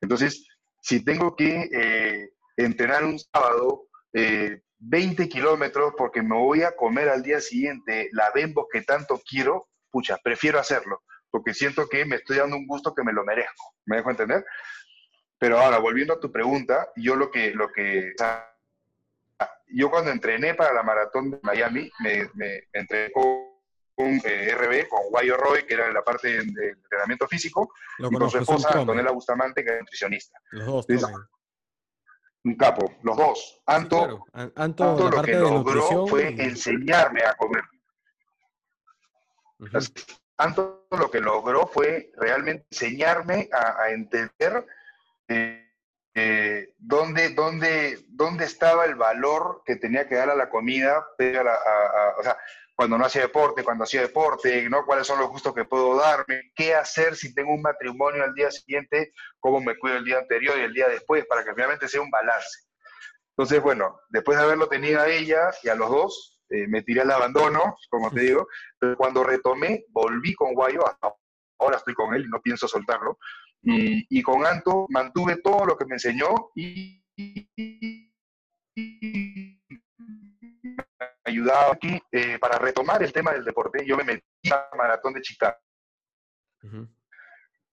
Entonces, si tengo que eh, entrenar un sábado 20 eh, kilómetros porque me voy a comer al día siguiente la bembo que tanto quiero, pucha, prefiero hacerlo, porque siento que me estoy dando un gusto que me lo merezco. ¿Me dejo entender? Pero ahora, volviendo a tu pregunta, yo lo que, lo que, yo cuando entrené para la maratón de Miami, me, me entrené con un eh, RB, con Guayo Roy, que era la parte de, entrenamiento físico, y con su esposa, Antonella Bustamante, que era nutricionista. Los dos, un capo, los dos. Anto, Anto, lo que logró fue enseñarme a comer. Anto lo que logró fue realmente enseñarme a, entender eh, dónde, dónde, dónde, estaba el valor que tenía que dar a la comida, o sea, cuando no hacía deporte, cuando hacía deporte, ¿no? cuáles son los gustos que puedo darme, qué hacer si tengo un matrimonio al día siguiente, cómo me cuido el día anterior y el día después, para que realmente sea un balance. Entonces, bueno, después de haberlo tenido a ella y a los dos, eh, me tiré al abandono, como te digo, pero cuando retomé, volví con Guayo, ahora estoy con él y no pienso soltarlo, y, con Anto mantuve todo lo que me enseñó y, ayudaba aquí eh, para retomar el tema del deporte. Yo me metí a maratón de Chicago.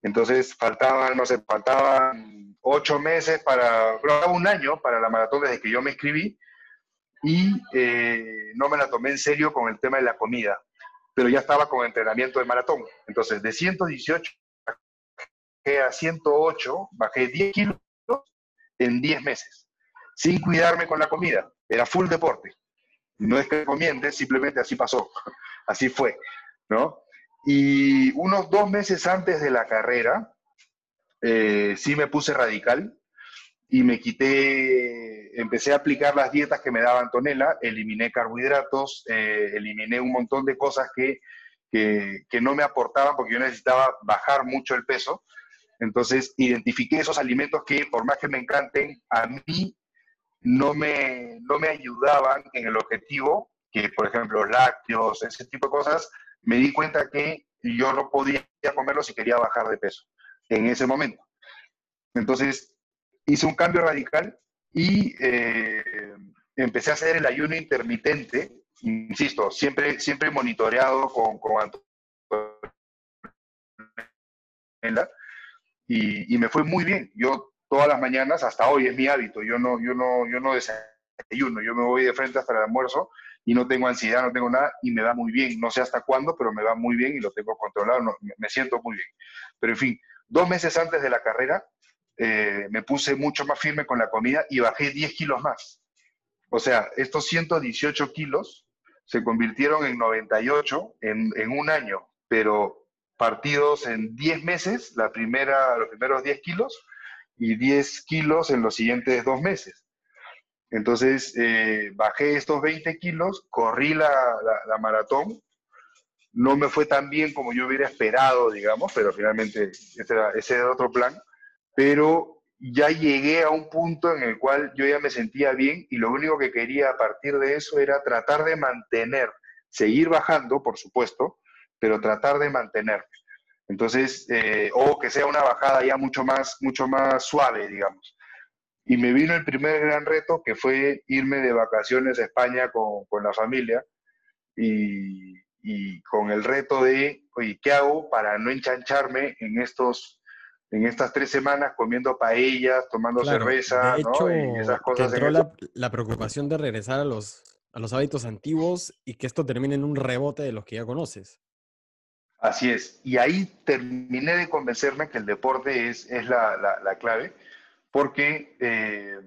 Entonces faltaban, no sé, faltaban ocho meses para, un año para la maratón desde que yo me escribí y eh, no me la tomé en serio con el tema de la comida, pero ya estaba con entrenamiento de maratón. Entonces de 118 bajé a 108, bajé 10 kilos en 10 meses, sin cuidarme con la comida. Era full deporte. No es que recomiende, simplemente así pasó, *laughs* así fue, ¿no? Y unos dos meses antes de la carrera, eh, sí me puse radical y me quité, empecé a aplicar las dietas que me daba Antonella, eliminé carbohidratos, eh, eliminé un montón de cosas que, que, que, no me aportaban porque yo necesitaba bajar mucho el peso. Entonces, identifiqué esos alimentos que, por más que me encanten, a mí no me, no me ayudaban en el objetivo, que por ejemplo lácteos, ese tipo de cosas, me di cuenta que yo no podía comerlo si quería bajar de peso en ese momento. Entonces hice un cambio radical y eh, empecé a hacer el ayuno intermitente, insisto, siempre, siempre monitoreado con, con y, y me fue muy bien. Yo todas las mañanas, hasta hoy es mi hábito, yo no, yo no, yo no desayuno, yo me voy de frente hasta el almuerzo y no tengo ansiedad, no tengo nada y me va muy bien. No sé hasta cuándo, pero me va muy bien y lo tengo controlado, me, siento muy bien. Pero en fin, dos meses antes de la carrera eh, me puse mucho más firme con la comida y bajé 10 kilos más. O sea, estos 118 kilos se convirtieron en 98 en, en un año, pero partidos en 10 meses, la primera, los primeros 10 kilos y 10 kilos en los siguientes dos meses. Entonces, eh, bajé estos 20 kilos, corrí la, maratón. No me fue tan bien como yo hubiera esperado, digamos, pero finalmente ese era, ese era otro plan. Pero ya llegué a un punto en el cual yo ya me sentía bien y lo único que quería a partir de eso era tratar de mantener, seguir bajando, por supuesto, pero tratar de mantenerme. Entonces, eh, o que sea una bajada ya mucho más, mucho más suave, digamos. Y me vino el primer gran reto, que fue irme de vacaciones a España con, con la familia y, y, con el reto de, oye, ¿qué hago para no enchancharme en, estos, en estas tres semanas comiendo paellas, tomando cerveza, ¿no? y esas cosas. entró la, la, preocupación de regresar a los, a los hábitos antiguos y que esto termine en un rebote de los que ya conoces. Así es. Y ahí terminé de convencerme que el deporte es, es la, la, la clave porque eh,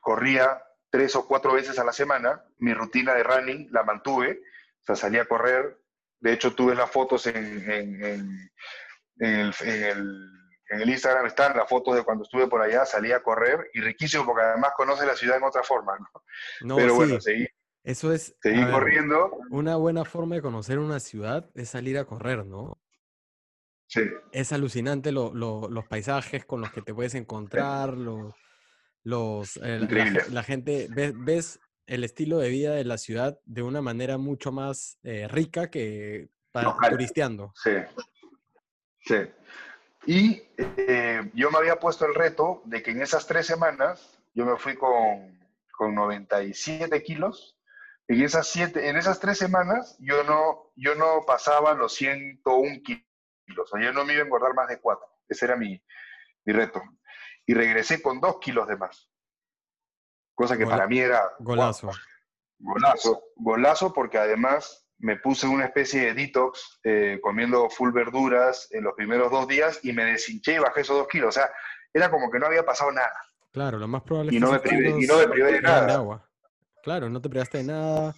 corría tres o cuatro veces a la semana, mi rutina de running la mantuve, o sea, salía a correr, de hecho tuve las fotos en, en el, en el, en el Instagram están las fotos de cuando estuve por allá, salí a correr y riquísimo porque además conoce la ciudad en otra forma, ¿no? No, Pero sí, bueno, seguí, eso es, ver, una buena forma de conocer una ciudad es salir a correr, ¿no? Sí, Es alucinante lo- lo- los paisajes con los que te puedes encontrar, los, los, eh, la, gente, ves, ves el estilo de vida de la ciudad de una manera mucho más eh, rica que para, Local. turisteando. Sí, sí. Y eh, yo me había puesto el reto de que en esas tres semanas yo me fui con, con 97 kilos. En esas, siete, en esas tres semanas yo no, yo no pasaba los 101 kilos. O sea, yo no me iba a engordar más de 4. Ese era mi, mi reto. Y regresé con 2 kilos de más. Cosa que Gola- para mí era Golazo. Golazo, golazo porque además me puse una especie de detox eh, comiendo full verduras en los primeros dos días y me deshinché y bajé esos dos kilos. O sea, era como que no había pasado nada. Claro, lo más probable es Y que no me privé- y no me privé de nada. agua. Claro, no te privaste de nada.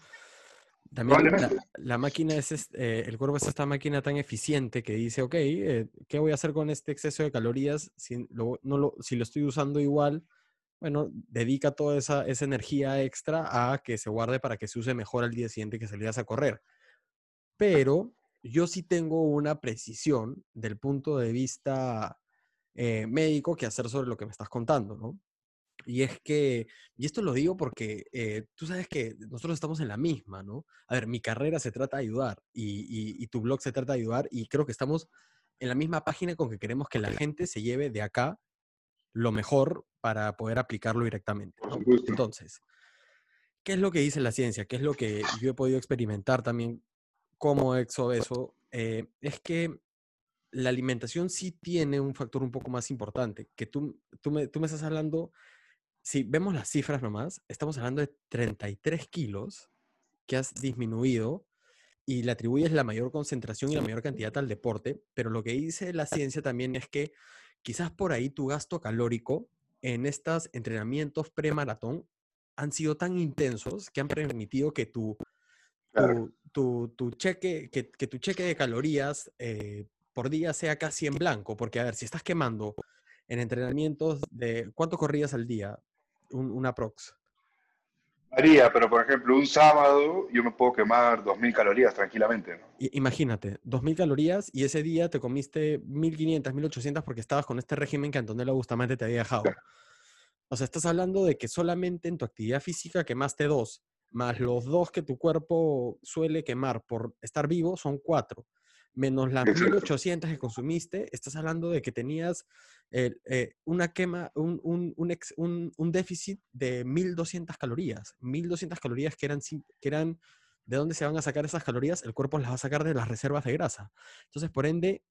También la, máquina es, eh, el cuerpo es esta máquina tan eficiente que dice, ok, eh, ¿qué voy a hacer con este exceso de calorías si lo, no lo, si lo estoy usando igual? Bueno, dedica toda esa, esa energía extra a que se guarde para que se use mejor al día siguiente que salías a correr. Pero yo sí tengo una precisión del punto de vista eh, médico que hacer sobre lo que me estás contando, ¿no? Y es que, y esto lo digo porque eh, tú sabes que nosotros estamos en la misma, ¿no? A ver, mi carrera se trata de ayudar y, y- y tu blog se trata de ayudar y creo que estamos en la misma página con que queremos que la gente se lleve de acá lo mejor para poder aplicarlo directamente, ¿no? Entonces, ¿qué es lo que dice la ciencia? ¿Qué es lo que yo he podido experimentar también como exobeso? Eh, es que la alimentación sí tiene un factor un poco más importante, que tú, tú, me, tú me estás hablando, si vemos las cifras nomás, estamos hablando de 33 kilos que has disminuido y le atribuyes la mayor concentración y la mayor cantidad al deporte, pero lo que dice la ciencia también es que quizás por ahí tu gasto calórico en estos entrenamientos pre-maratón han sido tan intensos que han permitido que tu, tu, tu, tu cheque, que, que tu cheque de calorías eh, por día sea casi en blanco, porque a ver, si estás quemando en entrenamientos de, ¿cuánto corrías al día? Un, una prox. Varía, pero por ejemplo, un sábado yo me puedo quemar 2.000 calorías tranquilamente. ¿no? Imagínate, 2.000 calorías y ese día te comiste 1.500, 1.800 porque estabas con este régimen que Antonella Bustamante te había dejado. O sea, estás hablando de que solamente en tu actividad física quemaste dos, más los dos que tu cuerpo suele quemar por estar vivo son cuatro, menos las Exacto. 1.800 que consumiste, estás hablando de que tenías eh, eh, una quema, un, un, un, ex- un- un déficit de 1.200 calorías. 1.200 calorías que eran, que eran, ¿de dónde se van a sacar esas calorías? El cuerpo las va a sacar de las reservas de grasa. Entonces, por ende,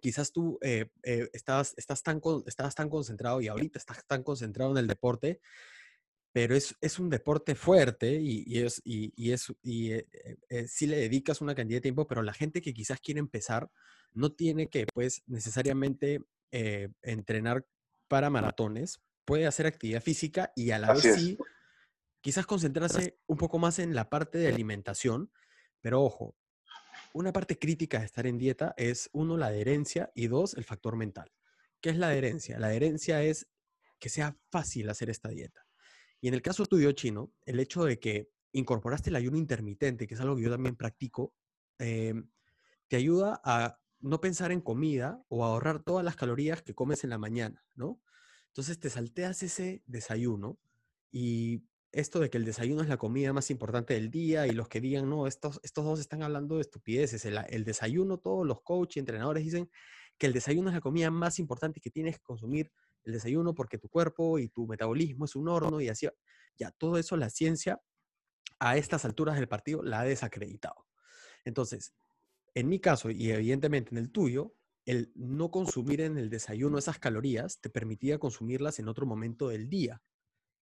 quizás tú eh, eh, estás, estás, tan con- estabas tan concentrado y ahorita estás tan concentrado en el deporte, pero es, es un deporte fuerte y, y es, y, y es, y eh, eh, eh, sí le dedicas una cantidad de tiempo, pero la gente que quizás quiere empezar no tiene que, pues, necesariamente eh, entrenar para maratones, puede hacer actividad física y a la Así vez es. sí, quizás concentrarse un poco más en la parte de alimentación, pero ojo, una parte crítica de estar en dieta es, uno, la adherencia y dos, el factor mental. ¿Qué es la adherencia? La adherencia es que sea fácil hacer esta dieta. Y en el caso tuyo, Chino, el hecho de que incorporaste el ayuno intermitente, que es algo que yo también practico, eh, te ayuda a no pensar en comida o a ahorrar todas las calorías que comes en la mañana, ¿no? Entonces te salteas ese desayuno y esto de que el desayuno es la comida más importante del día y los que digan, no, estos, estos dos están hablando de estupideces. El, el desayuno, todos los coaches entrenadores dicen que el desayuno es la comida más importante que tienes que consumir el desayuno porque tu cuerpo y tu metabolismo es un horno y así. Ya, todo eso la ciencia a estas alturas del partido la ha desacreditado. Entonces, en mi caso y evidentemente en el tuyo, el no consumir en el desayuno esas calorías te permitía consumirlas en otro momento del día.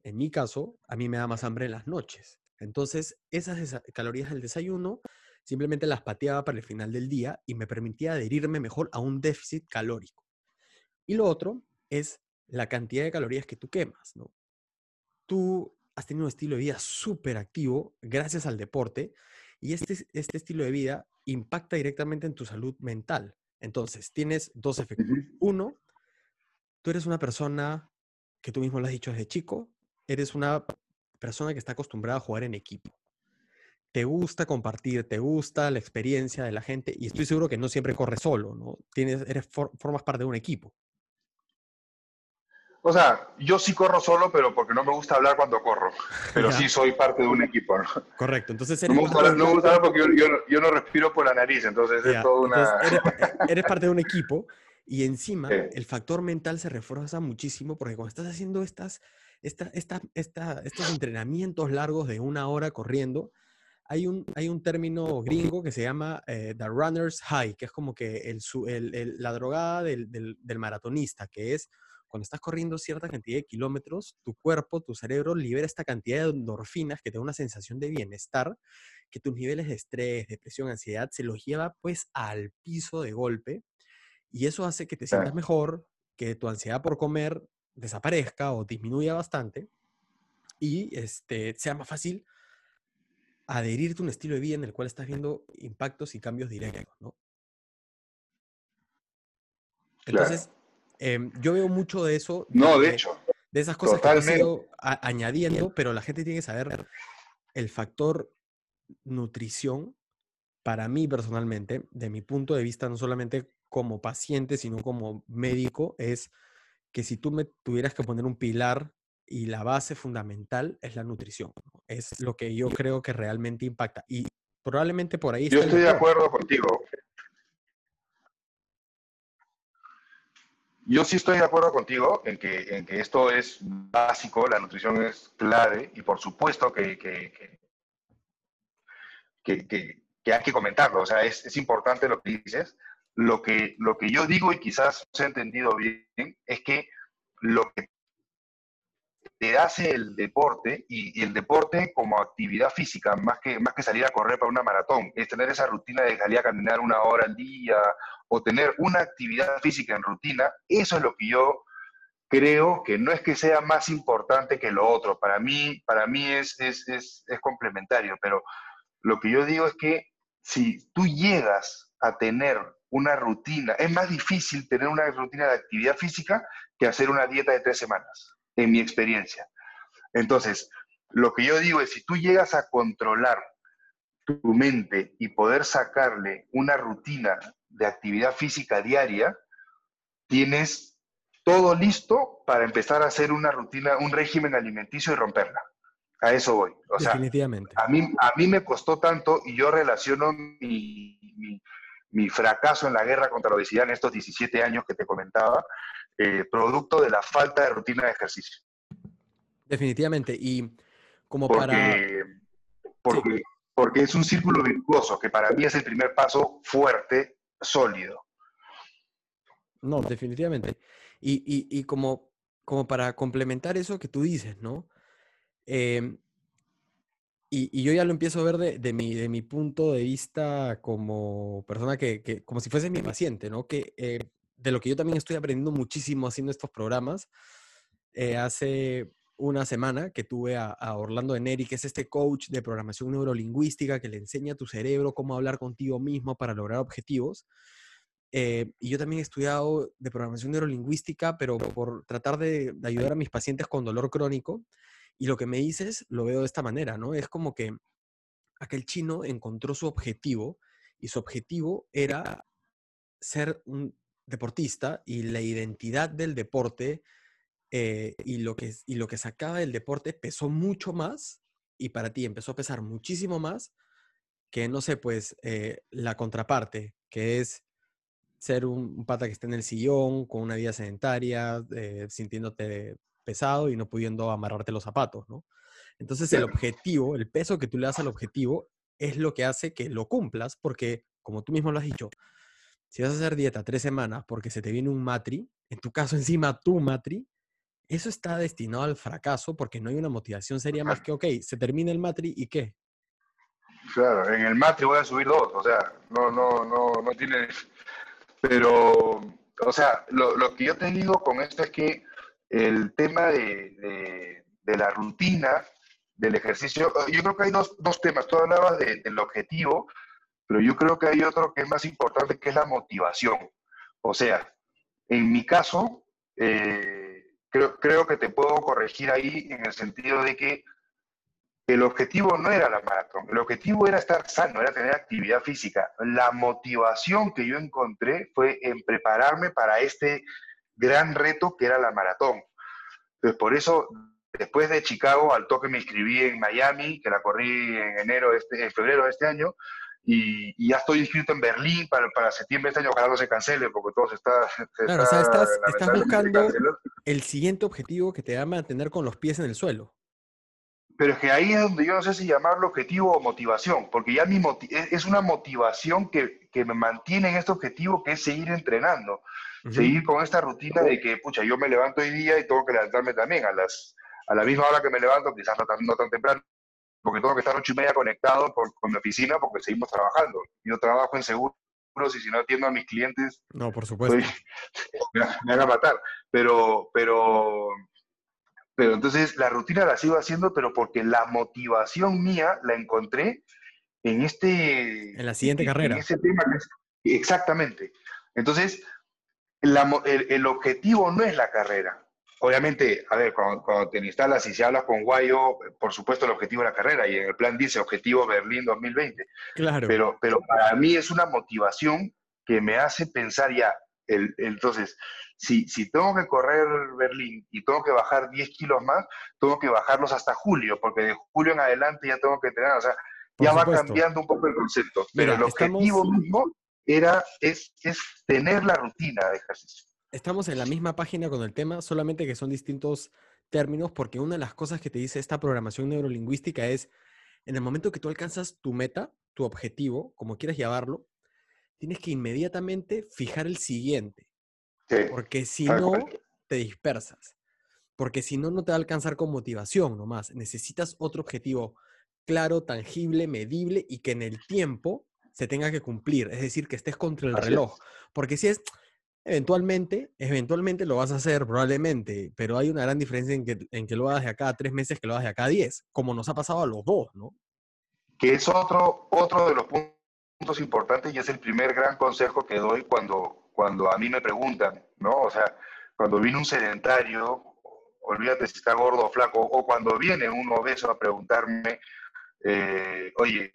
En mi caso, a mí me da más hambre en las noches. Entonces, esas calorías del desayuno simplemente las pateaba para el final del día y me permitía adherirme mejor a un déficit calórico. Y lo otro es la cantidad de calorías que tú quemas, ¿no? Tú has tenido un estilo de vida súper activo gracias al deporte y este, este estilo de vida impacta directamente en tu salud mental. Entonces, tienes dos efectos. Uno, tú eres una persona que tú mismo lo has dicho desde chico, eres una persona que está acostumbrada a jugar en equipo. Te gusta compartir, te gusta la experiencia de la gente y estoy seguro que no siempre corres solo, ¿no? Tienes, eres, formas parte de un equipo. O sea, yo sí corro solo, pero porque no me gusta hablar cuando corro. Pero *laughs* sí soy parte de un equipo, ¿no? Correcto. Entonces eres no, me gusta, no me gusta hablar porque yo, yo, no respiro por la nariz, entonces es todo una... eres, parte de un equipo y encima el factor mental se refuerza muchísimo porque cuando estás haciendo estas, esta, esta, esta, estos entrenamientos largos de una hora corriendo, hay un, hay un término gringo que se llama eh, The Runner's High, que es como que el, el, la drogada del, del, del maratonista, que es cuando estás corriendo cierta cantidad de kilómetros, tu cuerpo, tu cerebro libera esta cantidad de endorfinas que te da una sensación de bienestar, que tus niveles de estrés, depresión, ansiedad se los lleva pues al piso de golpe y eso hace que te sientas mejor, que tu ansiedad por comer desaparezca o disminuya bastante y este, sea más fácil adherirte a un estilo de vida en el cual estás viendo impactos y cambios directos, ¿no? Entonces, Em, yo veo mucho de eso. No, de, hecho. De esas cosas que he ido añadiendo, pero la gente tiene que saber el factor nutrición, para mí personalmente, de mi punto de vista, no solamente como paciente, sino como médico, es que si tú me tuvieras que poner un pilar y la base fundamental es la nutrición. Es lo que yo creo que realmente impacta. Y probablemente por ahí... Yo estoy de acuerdo contigo. Yo sí estoy de acuerdo contigo en que, en que esto es básico, la nutrición es clave y por supuesto que, que, que, hay que comentarlo, o sea, es, es, importante lo que dices. Lo que, lo que yo digo y quizás se ha entendido bien es que lo que te hace el deporte y, el deporte como actividad física, más que, más que salir a correr para una maratón, es tener esa rutina de salir a caminar una hora al día o tener una actividad física en rutina, eso es lo que yo creo que no es que sea más importante que lo otro. Para mí, para mí es, es, es, es complementario, pero lo que yo digo es que si tú llegas a tener una rutina, es más difícil tener una rutina de actividad física que hacer una dieta de tres semanas, en mi experiencia. Entonces, lo que yo digo es, si tú llegas a controlar tu mente y poder sacarle una rutina de actividad física diaria, tienes todo listo para empezar a hacer una rutina, un régimen alimenticio y romperla. A eso voy. O Definitivamente. a, mí, a mí me costó tanto y yo relaciono mi, mi, fracaso en la guerra contra la obesidad en estos 17 años que te comentaba, eh, producto de la falta de rutina de ejercicio. Definitivamente. Y como para... Porque, porque es un círculo virtuoso que para mí es el primer paso fuerte sólido. No, definitivamente. Y, como, como para complementar eso que tú dices, ¿no? Em, y, yo ya lo empiezo a ver de, mi, de mi punto de vista como persona que, como si fuese mi paciente, ¿no? Que eh, de lo que yo también estoy aprendiendo muchísimo haciendo estos programas. Eh, hace una semana que tuve a, Orlando Eneri, que es este coach de programación neurolingüística que le enseña a tu cerebro cómo hablar contigo mismo para lograr objetivos. Eh, y yo también he estudiado de programación neurolingüística, pero por tratar de, ayudar a mis pacientes con dolor crónico. Y lo que me dices, lo veo de esta manera, ¿no? Es como que aquel chino encontró su objetivo y su objetivo era ser un deportista y la identidad del deporte eh, y, lo que, y lo que sacaba del deporte pesó mucho más y para ti empezó a pesar muchísimo más que, no sé, pues eh, la contraparte, que es ser un, pata que esté en el sillón con una vida sedentaria, eh, sintiéndote pesado y no pudiendo amarrarte los zapatos, ¿no? Entonces el objetivo, el peso que tú le das al objetivo es lo que hace que lo cumplas porque, como tú mismo lo has dicho, si vas a hacer dieta tres semanas porque se te viene un matri, en tu caso *laughs* encima tu matri, eso está destinado al fracaso porque no hay una motivación seria más que, ok, se termina el matri y qué. Claro, en el matri voy a subir dos, o sea, no, no, no, no tiene... Pero, o sea, lo, que yo te digo con esto es que el tema de, la rutina, del ejercicio, yo creo que hay dos, temas. Tú hablabas del objetivo, pero yo creo que hay otro que es más importante, que es la motivación. O sea, en mi caso, eh, creo, creo que te puedo corregir ahí en el sentido de que el objetivo no era la maratón, el objetivo era estar sano, era tener actividad física. La motivación que yo encontré fue en prepararme para este gran reto que era la maratón. Entonces, por eso, después de Chicago, al toque me inscribí en Miami, que la corrí en enero, este, en febrero de este año, y, ya estoy inscrito en Berlín para, para septiembre de este año, ojalá no se cancele, porque todo se está... claro, o sea, estás, estás buscando el siguiente objetivo que te va a mantener con los pies en el suelo. Pero es que ahí es donde yo no sé si llamarlo objetivo o motivación, porque ya mi es una motivación que, que, me mantiene en este objetivo, que es seguir entrenando, seguir con esta rutina de que, pucha, yo me levanto hoy día y tengo que levantarme también a, las, a la misma hora que me levanto, quizás no tan, no tan temprano, porque tengo que estar ocho y media conectado por, con mi oficina porque seguimos trabajando. Yo trabajo en seguros y si no atiendo a mis clientes... No, por supuesto. *laughs* me, me van a matar. Pero, pero pero entonces la rutina la sigo haciendo, pero porque la motivación mía la encontré en este... En la siguiente carrera. En ese tema. Exactamente. Entonces, el, objetivo no es la carrera. Obviamente, a ver, cuando, te instalas y se hablas con Guayo, por supuesto el objetivo es la carrera y en el plan dice objetivo Berlín 2020. Claro. Pero, pero para mí es una motivación que me hace pensar ya, el, entonces, si, si tengo que correr Berlín y tengo que bajar 10 kilos más, tengo que bajarlos hasta julio, porque de julio en adelante ya tengo que tener, o sea, ya va cambiando un poco el concepto. Pero el objetivo mismo era, es, es tener la rutina de ejercicio. Estamos en la misma página con el tema, solamente que son distintos términos, porque una de las cosas que te dice esta programación neurolingüística es, en el momento que tú alcanzas tu meta, tu objetivo, como quieras llamarlo, tienes que inmediatamente fijar el siguiente. Porque si no, te dispersas. Porque si no, no te va a alcanzar con motivación nomás. Necesitas otro objetivo claro, tangible, medible y que en el tiempo se tenga que cumplir. Es decir, que estés contra el reloj. Porque si es, eventualmente, eventualmente lo vas a hacer probablemente, pero hay una gran diferencia en que, en que lo hagas de acá a tres meses que lo hagas de acá a diez, como nos ha pasado a los dos, ¿no? Que es otro, otro de los puntos importantes y es el primer gran consejo que doy cuando, cuando a mí me preguntan, ¿no? O sea, cuando viene un sedentario, olvídate si está gordo o flaco, o cuando viene un obeso a preguntarme, eh, oye,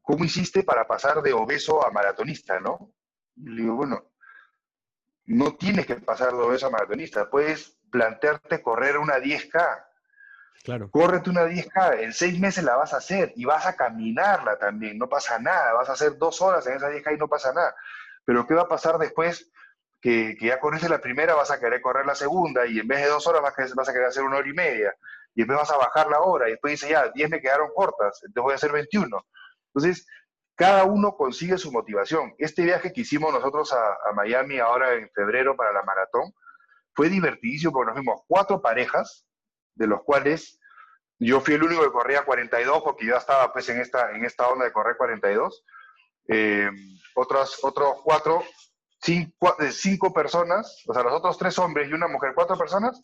¿cómo hiciste para pasar de obeso a maratonista, no? Y le digo, bueno, no tienes que pasar de obeso a maratonista, puedes plantearte correr una 10K. Claro. Córrete una 10K, en seis meses la vas a hacer y vas a caminarla también, no pasa nada, vas a hacer dos horas en esa 10K y no pasa nada. Pero ¿qué va a pasar después? Que, que ya corriste la primera, vas a querer correr la segunda y en vez de dos horas vas a, querer hacer una hora y media. Y después vas a bajar la hora y después dices, ya, 10 me quedaron cortas, entonces voy a hacer 21. Entonces, cada uno consigue su motivación. Este viaje que hicimos nosotros a, a Miami ahora en febrero para la maratón fue divertidísimo porque nos vimos cuatro parejas, de los cuales yo fui el único que corría 42 porque yo estaba pues en esta, en esta onda de correr 42 eh, otros, otros cuatro, cinco, eh, cinco personas, o sea, los otros tres hombres y una mujer, cuatro personas,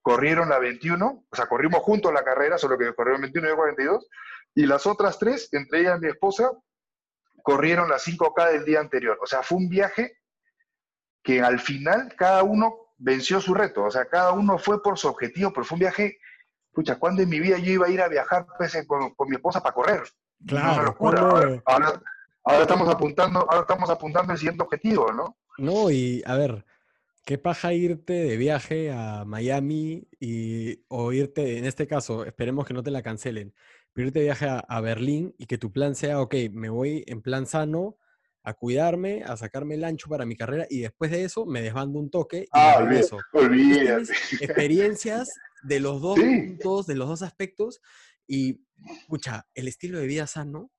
corrieron la 21, o sea, corrimos juntos la carrera, solo que corrieron 21 y yo 42, y las otras tres, entre ellas mi esposa, corrieron las 5K del día anterior. O sea, fue un viaje que al final cada uno venció su reto, o sea, cada uno fue por su objetivo, pero fue un viaje, pucha, ¿cuándo en mi vida yo iba a ir a viajar pues, con, con mi esposa para correr? Claro, Ahora estamos apuntando, ahora estamos apuntando el siguiente objetivo, ¿no? No, y a ver, qué paja irte de viaje a Miami y, o irte, en este caso, esperemos que no te la cancelen, pero irte de viaje a, Berlín y que tu plan sea, ok, me voy en plan sano a cuidarme, a sacarme el ancho para mi carrera y después de eso me desbando un toque y ah, eso. Olvídate. Experiencias de los dos puntos, de los dos aspectos y, escucha, el estilo de vida sano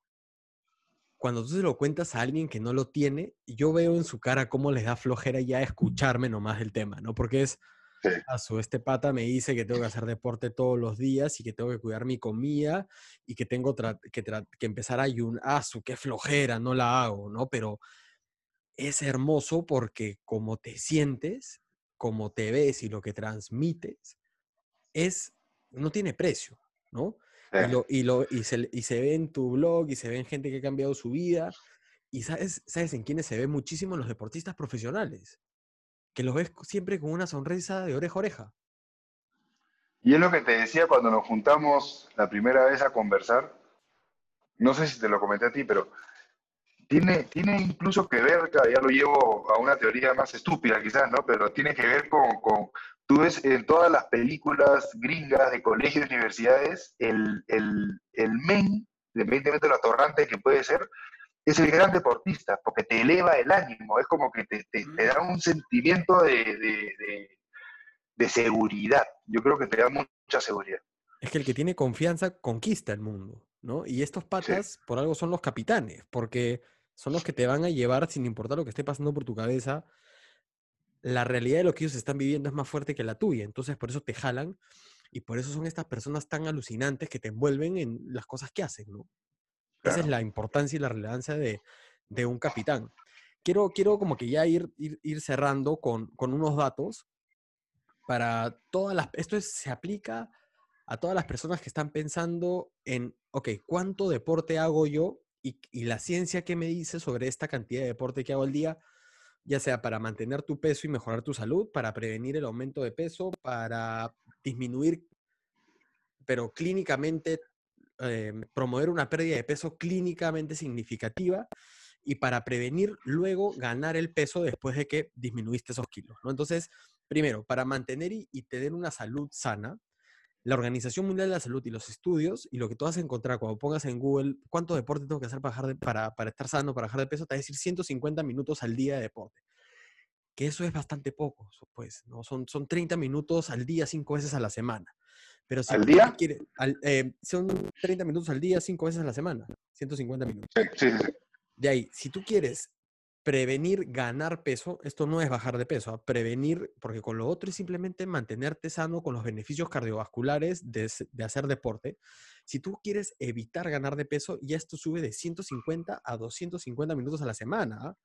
cuando tú se lo cuentas a alguien que no lo tiene, yo veo en su cara cómo les da flojera ya escucharme nomás el tema, ¿no? Porque es, a su este pata me dice que tengo que hacer deporte todos los días y que tengo que cuidar mi comida y que tengo que, que empezar a ayunar, ah, su qué flojera, no la hago, ¿no? Pero es hermoso porque como te sientes, como te ves y lo que transmites, es, no tiene precio, ¿no? Y, lo, y, lo, y, se, y se ve en tu blog y se ve en gente que ha cambiado su vida. Y sabes, sabes en quiénes se ve muchísimo en los deportistas profesionales, que los ves siempre con una sonrisa de oreja a oreja. Y es lo que te decía cuando nos juntamos la primera vez a conversar. No sé si te lo comenté a ti, pero tiene, tiene incluso que ver, ya lo llevo a una teoría más estúpida quizás, ¿no? Pero tiene que ver con, con tú ves en todas las películas gringas de colegios y universidades, el, el, el men, independientemente de lo atorrante que puede ser, es el gran deportista, porque te eleva el ánimo, es como que te, te, da un sentimiento de, de, de, seguridad. Yo creo que te da mucha seguridad. Es que el que tiene confianza conquista el mundo, ¿no? Y estos patas, por algo, son los capitanes, porque son los que te van a llevar, sin importar lo que esté pasando por tu cabeza, la realidad de lo que ellos están viviendo es más fuerte que la tuya. Entonces, por eso te jalan y por eso son estas personas tan alucinantes que te envuelven en las cosas que hacen, ¿no? Esa es la importancia y la relevancia de, un capitán. Quiero, quiero como que ya ir, ir, cerrando con, con, unos datos para todas las... Esto se aplica a todas las personas que están pensando en, ok, ¿cuánto deporte hago yo y, la ciencia que me dice sobre esta cantidad de deporte que hago al día, ya sea para mantener tu peso y mejorar tu salud, para prevenir el aumento de peso, para disminuir, pero clínicamente, eh, promover una pérdida de peso clínicamente significativa y para prevenir luego ganar el peso después de que disminuiste esos kilos. ¿no? Entonces, primero, para mantener y, y tener una salud sana, la Organización Mundial de la Salud y los estudios, y lo que tú vas a encontrar cuando pongas en Google cuánto deporte tengo que hacer para, para, para estar sano, para bajar de peso, te va a decir 150 minutos al día de deporte. Que eso es bastante poco, pues, ¿no? Son, son 30 minutos al día, cinco veces a la semana. Pero si ¿Al día? Eh, son 30 minutos al día, cinco veces a la semana. 150 minutos. Sí, sí, sí. De ahí, si tú quieres prevenir ganar peso, esto no es bajar de peso, ¿ah? prevenir, porque con lo otro es simplemente mantenerte sano con los beneficios cardiovasculares de, hacer deporte. Si tú quieres evitar ganar de peso, ya esto sube de 150 a 250 minutos a la semana. ¿ah?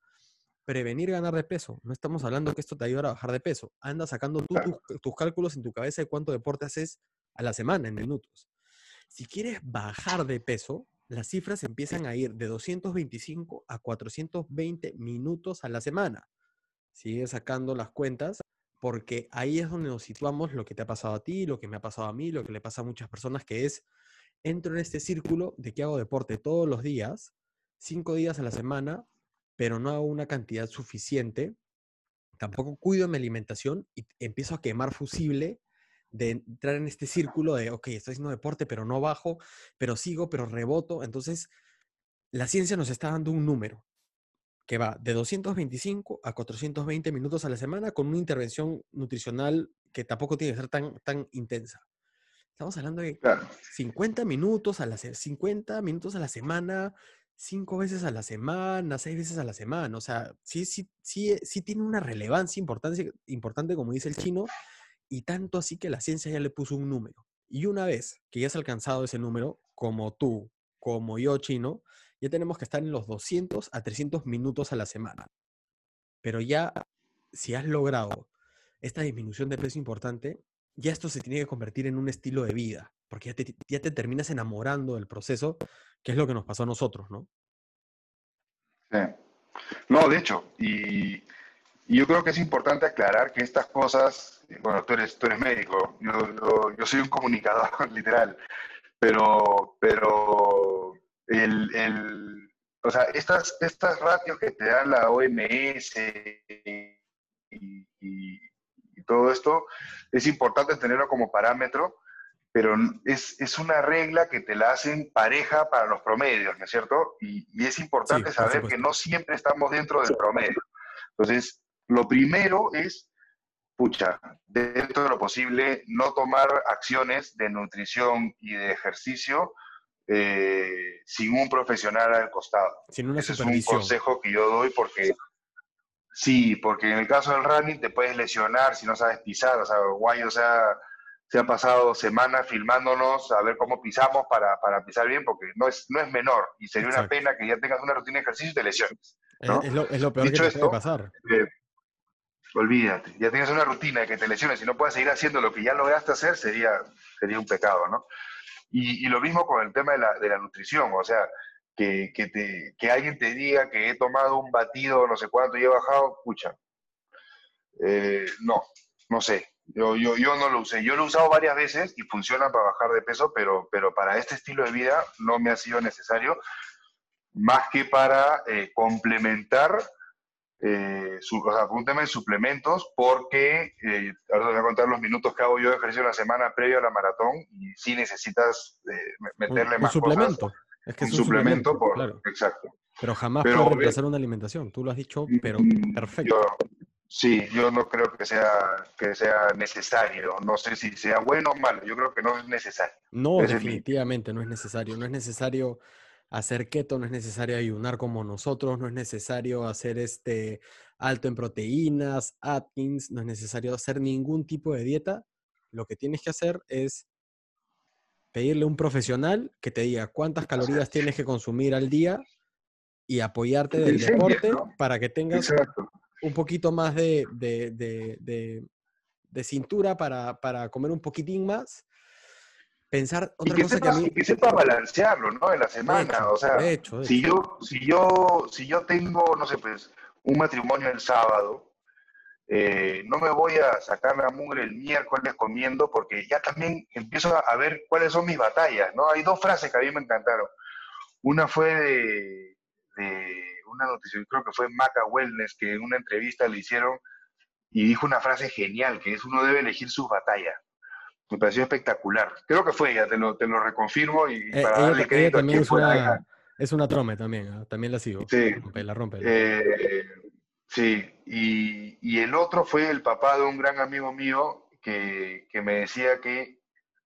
Prevenir ganar de peso, no estamos hablando que esto te ayude a bajar de peso. Anda sacando tú tus, tus cálculos en tu cabeza de cuánto deporte haces a la semana en minutos. Si quieres bajar de peso, las cifras empiezan a ir de 225 a 420 minutos a la semana. Sigue sacando las cuentas porque ahí es donde nos situamos lo que te ha pasado a ti, lo que me ha pasado a mí, lo que le pasa a muchas personas, que es, entro en este círculo de que hago deporte todos los días, cinco días a la semana, pero no hago una cantidad suficiente, tampoco cuido mi alimentación y empiezo a quemar fusible de entrar en este círculo de, ok, estoy haciendo deporte, pero no bajo, pero sigo, pero reboto. Entonces, la ciencia nos está dando un número que va de 225 a 420 minutos a la semana con una intervención nutricional que tampoco tiene que ser tan, tan intensa. Estamos hablando de 50 minutos a la 50 minutos a la semana, cinco veces a la semana, seis veces a la semana. O sea, sí, sí, sí, sí tiene una relevancia importante, importante, como dice el chino, y tanto así que la ciencia ya le puso un número. Y una vez que ya has alcanzado ese número, como tú, como yo, chino, ya tenemos que estar en los 200 a 300 minutos a la semana. Pero ya, si has logrado esta disminución de peso importante, ya esto se tiene que convertir en un estilo de vida, porque ya te, ya te terminas enamorando del proceso, que es lo que nos pasó a nosotros, ¿no? Sí. No, de hecho, y y yo creo que es importante aclarar que estas cosas, bueno, tú eres, tú eres médico, yo, yo, soy un comunicador *laughs* literal, pero, pero el, el, o sea, estas, estas ratios que te dan la OMS y, y, todo esto, es importante tenerlo como parámetro, pero es, es, una regla que te la hacen pareja para los promedios, ¿no es cierto? Y, y es importante saber que no siempre estamos dentro del promedio. Entonces, lo primero es, pucha, dentro de lo posible, no tomar acciones de nutrición y de ejercicio eh, sin un profesional al costado. Sin una Ese es un consejo que yo doy porque sí, porque en el caso del running te puedes lesionar si no sabes pisar, o sea, guay, o sea, se ha pasado semanas filmándonos a ver cómo pisamos para, para pisar bien, porque no es, no es menor y sería una pena que ya tengas una rutina de ejercicio y te lesiones. Es, lo, peor que puede pasar. Eh, olvídate, ya tienes una rutina de que te lesiones y no puedes seguir haciendo lo que ya lograste hacer, sería, sería un pecado, ¿no? Y, lo mismo con el tema de la, de la nutrición, o sea, que, que, te, que, alguien te diga que he tomado un batido no sé cuánto y he bajado, escucha, eh, no, no sé, yo, yo, yo no lo usé. Yo lo he usado varias veces y funciona para bajar de peso, pero, pero para este estilo de vida no me ha sido necesario, más que para eh, complementar eh, su, o sea, un tema de suplementos, porque eh, ahora te voy a contar los minutos que hago yo de ejercicio la semana previa a la maratón y si necesitas eh, meterle un, más suplemento. Cosas, es que un, suplemento, por, claro. exacto. Pero jamás pero, puede reemplazar una alimentación, tú lo has dicho, pero mm, perfecto. Yo, sí, yo no creo que sea, que sea necesario, no sé si sea bueno o malo, yo creo que no es necesario. No, Ese definitivamente es no es necesario, no es necesario hacer keto, no es necesario ayunar como nosotros, no es necesario hacer este alto en proteínas, Atkins, no es necesario hacer ningún tipo de dieta. Lo que tienes que hacer es pedirle a un profesional que te diga cuántas calorías tienes que consumir al día y apoyarte del deporte para que tengas Exacto. un poquito más de, de, de, de cintura para, para, comer un poquitín más pensar otra y que cosa sepa, que a mí... y que sepa balancearlo, ¿no? En la semana, hecho, o sea, hecho, si yo, si yo, si yo tengo, no sé, pues, un matrimonio el sábado, eh, no me voy a sacar la mugre el miércoles comiendo porque ya también empiezo a, a, ver cuáles son mis batallas, ¿no? Hay dos frases que a mí me encantaron. Una fue de, de una noticia, creo que fue Maca Wellness, que en una entrevista le hicieron y dijo una frase genial, que es uno debe elegir sus batallas me pareció espectacular. Creo que fue ella, te lo, te lo reconfirmo y eh, para ella, darle crédito a también quien es la una, hija. es una trome también, ¿ah? también la sigo. Sí. La rompe. Eh, sí, y, y, el otro fue el papá de un gran amigo mío que, que me decía que,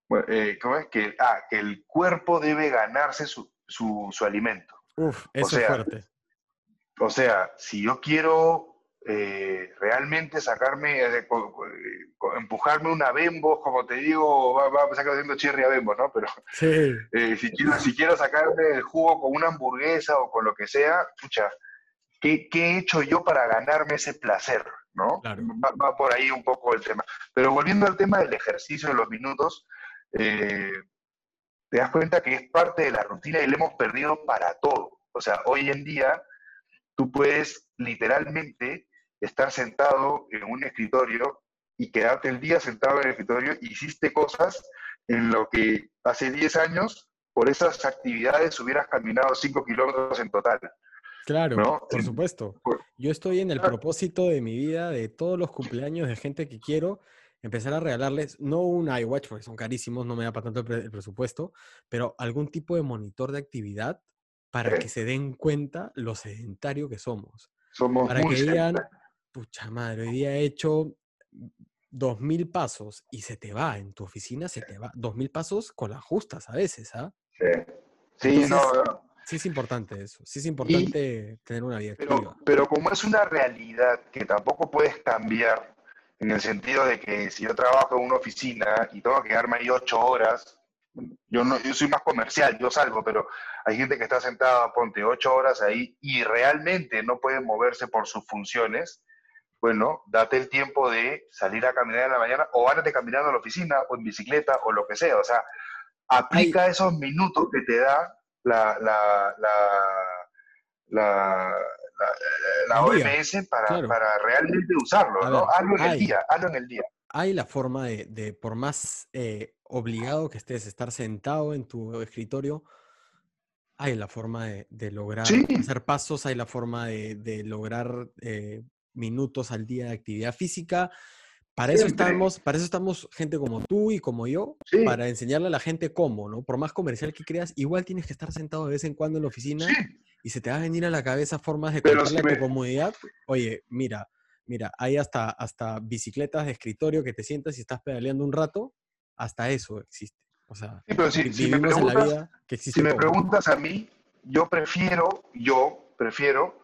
bueno, eh, ¿cómo es? Que, ah, que el cuerpo debe ganarse su, su, su alimento. Uf, eso o sea, es fuerte. O sea, si yo quiero eh, realmente sacarme, eh, empujarme una Bembo, como te digo, va, va a sacar haciendo cherry a Bembo, ¿no? Pero sí. eh, si, quiero, si quiero sacarme el jugo con una hamburguesa o con lo que sea, pucha, ¿qué, qué he hecho yo para ganarme ese placer? ¿no? Claro. Va, va, por ahí un poco el tema. Pero volviendo al tema del ejercicio de los minutos, eh, te das cuenta que es parte de la rutina y le hemos perdido para todo. O sea, hoy en día tú puedes literalmente estar sentado en un escritorio y quedarte el día sentado en el escritorio, hiciste cosas en lo que hace 10 años, por esas actividades hubieras caminado 5 kilómetros en total. Claro, ¿no? por supuesto. Yo estoy en el propósito de mi vida, de todos los cumpleaños de gente que quiero, empezar a regalarles, no un iWatch, porque son carísimos, no me da para tanto el, pre el presupuesto, pero algún tipo de monitor de actividad para ¿Eh? que se den cuenta lo sedentario que somos. Somos Para muy que digan, sedentarios. Pucha madre, hoy día he hecho dos mil pasos y se te va en tu oficina, se te va. Dos mil pasos con las justas a veces, ¿ah? Sí, sí Entonces, no, no. Sí es importante eso, sí es importante tener una vida activa. Pero, pero como es una realidad que tampoco puedes cambiar, en el sentido de que si yo trabajo en una oficina y tengo que quedarme ahí ocho horas, yo, no, yo soy más comercial, yo salgo, pero hay gente que está sentada, ponte ocho horas ahí y realmente no puede moverse por sus funciones, bueno, date el tiempo de salir a caminar en la mañana o ándate caminando a la oficina o en bicicleta o lo que sea. O sea, aplica esos minutos que te da la, la, la, la, OMS para, claro. para realmente usarlo, ¿no? hazlo en el día, hazlo en el día. Hay la forma de, de, por más eh, obligado que estés, estar sentado en tu escritorio, hay la forma de, de lograr Sí. hacer pasos, hay la forma de, de lograr eh, minutos al día de actividad física. Para eso estamos, para eso estamos gente como tú y como yo, Sí, para enseñarle a la gente cómo, ¿no? Por más comercial que creas, igual tienes que estar sentado de vez en cuando en la oficina sí. y se te va a venir a la cabeza formas de contarle si a tu me- comodidad. Oye, mira, mira, hay hasta, hasta bicicletas de escritorio que te sientas y estás pedaleando un rato, hasta eso existe. O sea, Sí, pero si, vi- si me vivimos en la vida que existe si me todo. preguntas a mí, yo prefiero, yo prefiero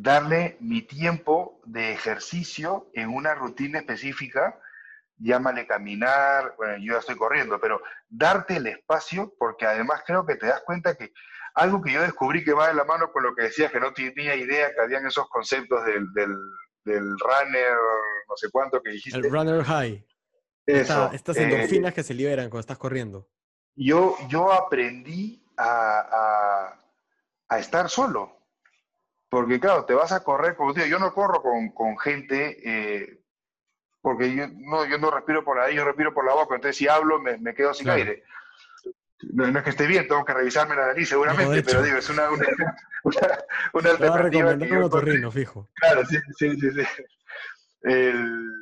darle mi tiempo de ejercicio en una rutina específica, llámale caminar, bueno, yo ya estoy corriendo, pero darte el espacio, porque además creo que te das cuenta que algo que yo descubrí que va de la mano con lo que decías, que no tenía idea que habían esos conceptos del, del, del runner, no sé cuánto que dijiste. El runner high. Eso, Esta- estas eh, endorfinas que se liberan cuando estás corriendo. yo, yo aprendí a, a, estar solo. Porque claro, te vas a correr, como digo, yo no corro con, con gente, eh, porque yo no, yo no respiro por ahí, yo respiro por la boca, entonces si hablo me, me quedo sin aire. No, es que esté bien, tengo que revisarme la nariz seguramente, pero digo, es una, una, una, una alternativa. un fijo. Claro, sí, sí, sí. sí. El,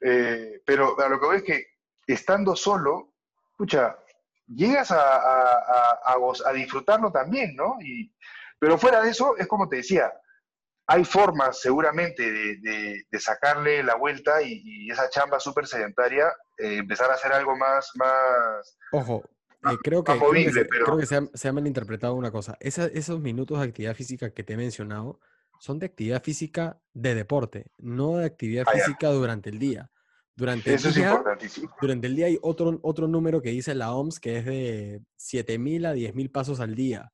eh, pero a lo que veo es que estando solo, escucha, llegas a, a, a, disfrutarlo también, ¿no? Y, pero fuera de eso, es como te decía, hay formas seguramente de, de, sacarle la vuelta y, esa chamba súper sedentaria, eh, empezar a hacer algo más... más Ojo, eh, creo, que, creo, que, se, ha, malinterpretado una cosa. esos minutos de actividad física que te he mencionado son de actividad física de deporte, no de actividad ah, física durante el día. Durante Eso el día, es importantísimo. Durante el día hay otro, otro número que dice la OMS que es de 7.000 a 10.000 pasos al día.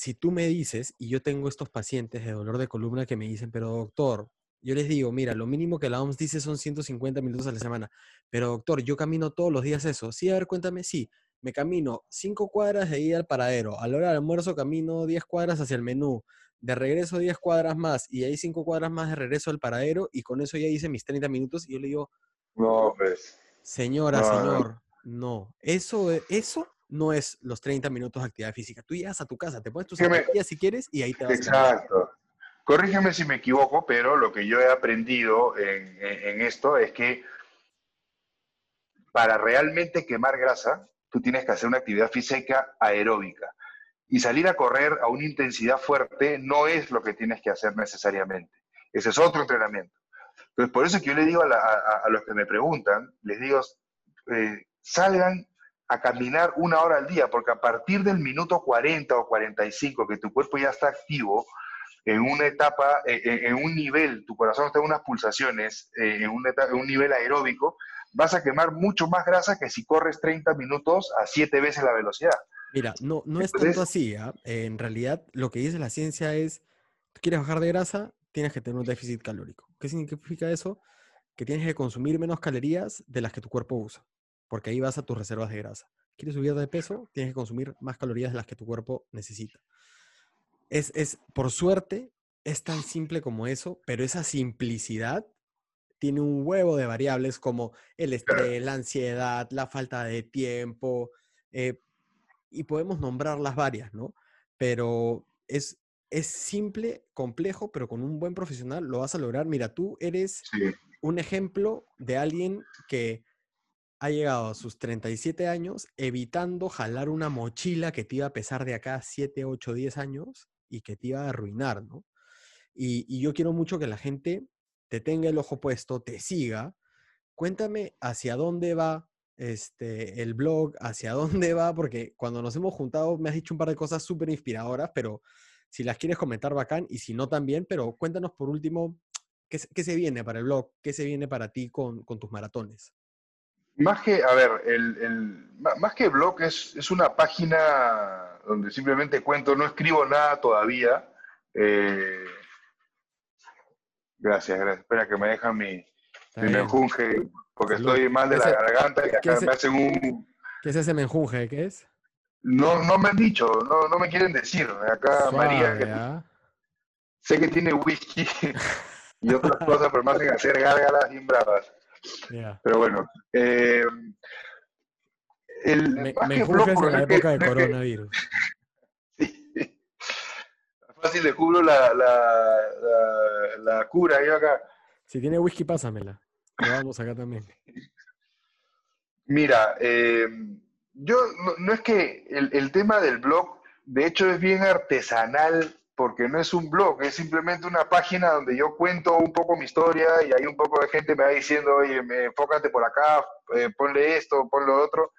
Si tú me dices, y yo tengo estos pacientes de dolor de columna que me dicen, pero doctor, yo les digo, mira, lo mínimo que la OMS dice son 150 minutos a la semana. Pero doctor, yo camino todos los días eso. Sí, a ver, cuéntame, sí. Me camino 5 cuadras de ida al paradero. A la hora del almuerzo camino 10 cuadras hacia el menú. De regreso 10 cuadras más. Y ahí 5 cuadras más de regreso al paradero. Y con eso ya hice mis 30 minutos. Y yo le digo, no, pues. Señora, señor, no. Eso, e, eso no es los 30 minutos de actividad física. Tú llegas a tu casa, te pones tus zapatillas si quieres y ahí te vas. Exacto. Corrígeme si me equivoco, pero lo que yo he aprendido en, esto es que para realmente quemar grasa, tú tienes que hacer una actividad física aeróbica. Y salir a correr a una intensidad fuerte no es lo que tienes que hacer necesariamente. Ese es otro entrenamiento. Entonces, por eso que yo le digo a, los que me preguntan, les digo, eh, salgan a caminar una hora al día, porque a partir del minuto 40 o 45 que tu cuerpo ya está activo, en una etapa, eh, eh, en, un nivel, tu corazón está en unas pulsaciones, eh, en, un nivel aeróbico, vas a quemar mucho más grasa que si corres 30 minutos a 7 veces la velocidad. Mira, no, no es tanto así. ¿ah? en realidad, lo que dice la ciencia es, quieres bajar de grasa, tienes que tener un déficit calórico. ¿Qué significa eso? Que tienes que consumir menos calorías de las que tu cuerpo usa, porque ahí vas a tus reservas de grasa. ¿Quieres subir de peso? Tienes que consumir más calorías de las que tu cuerpo necesita. Es, es, por suerte, es tan simple como eso, pero esa simplicidad tiene un huevo de variables como el estrés, la ansiedad, la falta de tiempo, eh, y podemos nombrarlas varias, ¿no? Pero es, es simple, complejo, pero con un buen profesional lo vas a lograr. Mira, tú eres un ejemplo de alguien que ha llegado a sus 37 años evitando jalar una mochila que te iba a pesar de acá 7, 8, 10 años y que te iba a arruinar, ¿no? Y, yo quiero mucho que la gente te tenga el ojo puesto, te siga. Cuéntame hacia dónde va este, el blog, hacia *laughs* dónde va, porque cuando nos hemos juntado me has dicho un par de cosas súper inspiradoras, pero si las quieres comentar, bacán, y si no, también, pero cuéntanos por último, ¿qué, se viene para el blog? ¿Qué se viene para ti con, tus maratones? Más que, a ver, el, más que blog es, es una página donde simplemente cuento, no escribo nada todavía. Eh, gracias, gracias. Espera que me dejan mi, mi menjunje, porque estoy mal de la garganta y acá me hacen un... ¿Qué es ese menjunje? ¿Qué es? No, no me han dicho, no, no me quieren decir. Acá María, ¿ah? sé que tiene whisky *laughs* y otras cosas, pero me hacen hacer gárgaras bien bravas. Pero bueno, eh, el, me, me en la época de coronavirus. *laughs* Fácil le cubro la, la, la, cura yo acá. Si tiene whisky, pásamela. Lo vamos acá también. Mira, eh, yo no, es que el, el, tema del blog, de hecho, es bien artesanal porque no es un blog, es simplemente una página donde yo cuento un poco mi historia y hay un poco de gente me va diciendo, oye, enfócate por acá, eh, ponle esto, ponle otro.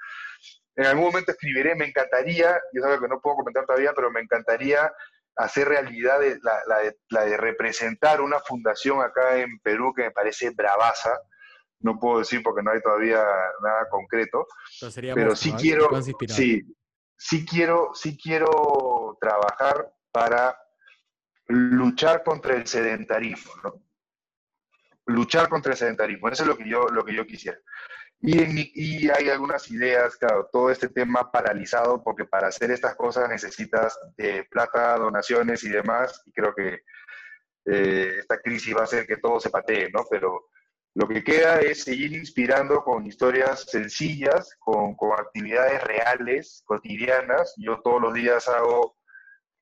En algún momento escribiré, me encantaría, yo sé que no puedo comentar todavía, pero me encantaría hacer realidad la, de, representar una fundación acá en Perú que me parece bravaza. No puedo decir porque no hay todavía nada concreto, pero sí quiero, sí, sí quiero, sí quiero trabajar para luchar contra el sedentarismo. Luchar contra el sedentarismo, eso es lo que yo, lo que yo quisiera. Y, y hay algunas ideas, claro, todo este tema paralizado, porque para hacer estas cosas necesitas de plata, donaciones y demás, y creo que eh, esta crisis va a hacer que todo se patee, ¿no? Pero lo que queda es seguir inspirando con historias sencillas, con, con actividades reales, cotidianas. Yo todos los días hago,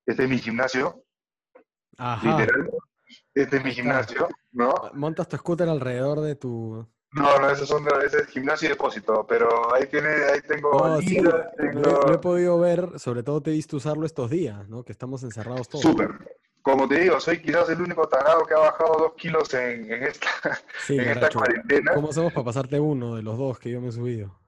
este es mi gimnasio, Ajá. literal, este es mi gimnasio, ¿no? Montas tu scooter alrededor de tu, no, no, esos son, ese es gimnasio y depósito, pero ahí tiene, ahí tengo, oh, Lo, he podido ver, sobre todo te he visto usarlo estos días, ¿no? Que estamos encerrados todos. Súper. Como te digo, soy quizás el único tarado que ha bajado dos kilos en, en esta, en esta cuarentena. ¿Cómo hacemos para pasarte uno de los dos que yo me he subido?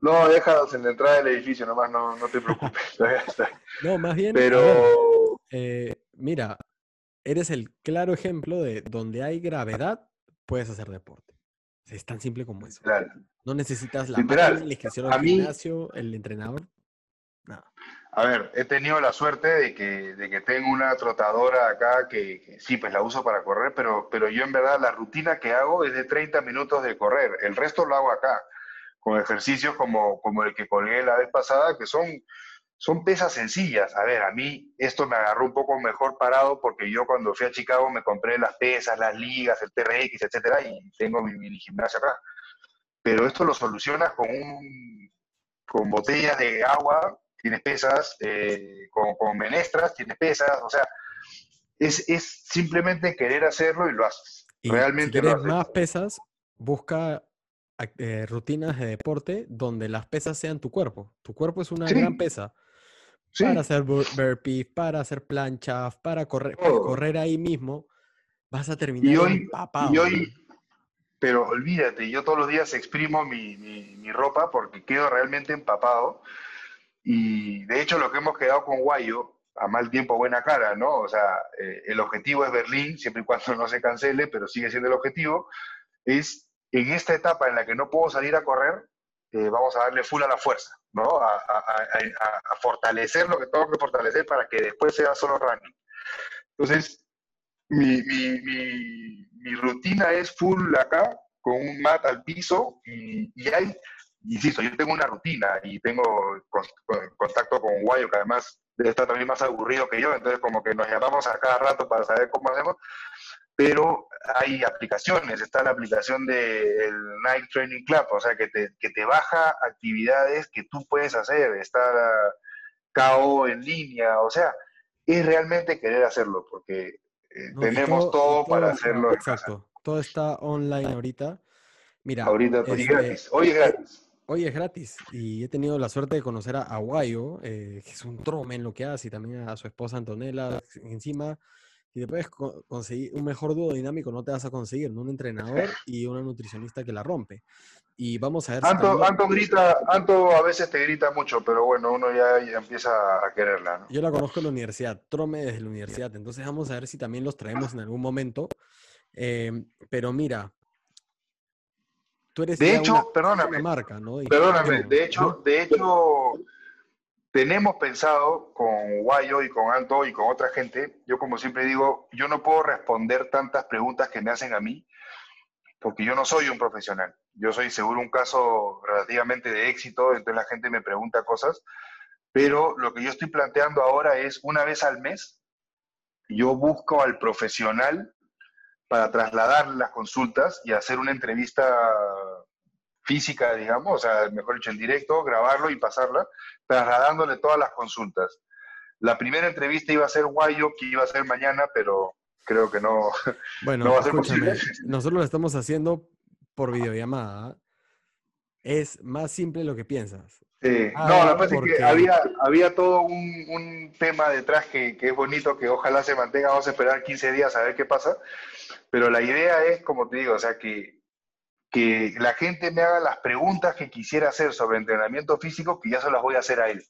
No, déjalos en la entrada del edificio, nomás no, no te preocupes. *laughs* *laughs* no, más bien. Pero. Eh, mira, eres el claro ejemplo de donde hay gravedad, puedes hacer deporte. Es tan simple como eso. No necesitas la máquina, la inscripción al gimnasio, el entrenador. Nada. A ver, he tenido la suerte de que, de que tengo una trotadora acá que, sí, pues la uso para correr, pero, pero yo en verdad la rutina que hago es de 30 minutos de correr. El resto lo hago acá, con ejercicios como, como el que colgué la vez pasada, que son son pesas sencillas. A ver, a mí esto me agarró un poco mejor parado porque yo cuando fui a Chicago me compré las pesas, las ligas, el TRX, etcétera, y tengo mi mini gimnasio acá. Pero esto lo solucionas con un, con botellas de agua, tienes pesas, eh, con, menestras, tienes pesas, o sea, es, es, simplemente querer hacerlo y lo haces. Y Realmente si quieres más pesas, busca eh, rutinas de deporte donde las pesas sean tu cuerpo. Tu cuerpo es una gran pesa. Para hacer burpees, para hacer planchas, para correr, correr ahí mismo, vas a terminar y hoy, empapado. Y hoy, pero olvídate, yo todos los días exprimo mi, mi, ropa porque quedo realmente empapado. Y de hecho lo que hemos quedado con Guayo, a mal tiempo, buena cara, ¿no? O sea, eh, el objetivo es Berlín, siempre y cuando *laughs* no se cancele, pero sigue siendo el objetivo, es en esta etapa en la que no puedo salir a correr, eh, vamos a darle full a la fuerza, ¿no? A, fortalecer lo que tengo que fortalecer para que después sea solo running. Entonces, mi, rutina es full acá, con un mat al piso y, y hay, insisto, yo tengo una rutina y tengo contacto con Guayo, que además debe estar también más aburrido que yo, entonces como que nos llamamos a cada rato para saber cómo hacemos, pero hay aplicaciones, está la aplicación del Night Training Club, o sea, que te, que te baja actividades que tú puedes hacer, está KO en línea, o sea, es realmente querer hacerlo, porque eh, tenemos todo, para hacerlo. Exacto, todo está online ahorita. Mira, ahorita pues, gratis, hoy es gratis. Hoy es gratis y he tenido la suerte de conocer a Aguayo, eh, que es un trome en lo que hace, y también a su esposa Antonella. Encima, y te puedes conseguir un mejor dúo dinámico, no te vas a conseguir, Un entrenador *laughs* y una nutricionista que la rompe. Y vamos a ver. Anto, Anto grita, Anto a veces te grita mucho, pero bueno, uno ya, empieza a quererla. Yo la conozco en la universidad, Trome desde la universidad, entonces vamos a ver si también los traemos en algún momento. Em, pero mira, tú eres de hecho, perdóname, marca, ¿no? perdóname, de hecho, de hecho, tenemos pensado con Guayo y con Anto y con otra gente, yo como siempre digo, yo no puedo responder tantas preguntas que me hacen a mí, porque yo no soy un profesional. Yo soy seguro un caso relativamente de éxito, entonces la gente me pregunta cosas, pero lo que yo estoy planteando ahora es una vez al mes, yo busco al profesional para trasladar las consultas y hacer una entrevista física, digamos, o sea, mejor dicho, en directo, grabarlo y pasarla, trasladándole todas las consultas. La primera entrevista iba a ser Guayo, que iba a ser mañana, pero creo que no, *laughs* bueno, va a ser posible. Nosotros lo estamos haciendo por videollamada. Es más simple lo que piensas. Sí. Ah, no, la verdad es que había, había todo un, un tema detrás que, que, es bonito, que ojalá se mantenga. Vamos a esperar 15 días a ver qué pasa. Pero la idea es, como te digo, o sea, que que la gente me haga las preguntas que quisiera hacer sobre entrenamiento físico, que ya se las voy a hacer a él.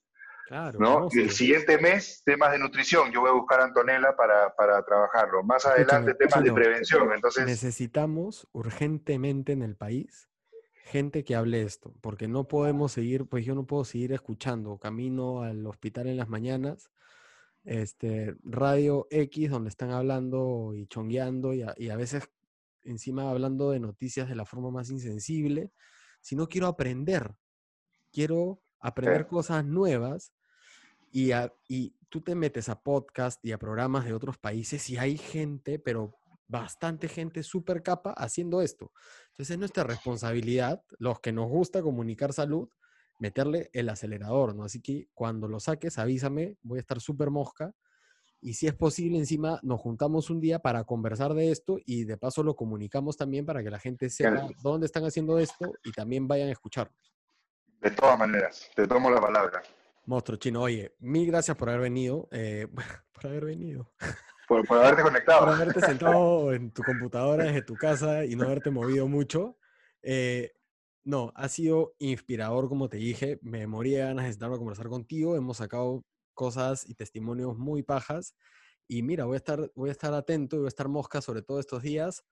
Claro, ¿no? El siguiente mes, temas de nutrición. Yo voy a buscar a Antonella para, para trabajarlo. Más adelante, temas de prevención. Entonces... Necesitamos urgentemente en el país gente que hable esto, porque no podemos seguir, pues yo no puedo seguir escuchando camino al hospital en las mañanas, este, radio X, donde están hablando y chongueando y y a veces encima hablando de noticias de la forma más insensible. sino quiero aprender. Quiero aprender cosas nuevas y, y tú te metes a podcast y a programas de otros países y hay gente, pero bastante gente súper capa haciendo esto. Entonces es nuestra responsabilidad, los que nos gusta comunicar salud, meterle el acelerador, ¿no? Así que cuando lo saques, avísame, voy a estar súper mosca. Y si es posible, encima nos juntamos un día para conversar de esto y de paso lo comunicamos también para que la gente sepa dónde están haciendo esto y también vayan a escucharnos. De todas maneras, te tomo la palabra. Monstruo chino, oye, mil gracias por haber venido. Eh, *laughs* por haber venido. Por, haberte conectado. Por haberte sentado en tu computadora desde tu casa y no *laughs* haberte movido mucho. Eh, no, ha sido inspirador, como te dije. Me moría ganas de estar a conversar contigo. Hemos sacado cosas y testimonios muy pajas. Y mira, voy a estar, voy a estar atento y voy a estar mosca sobre todo estos días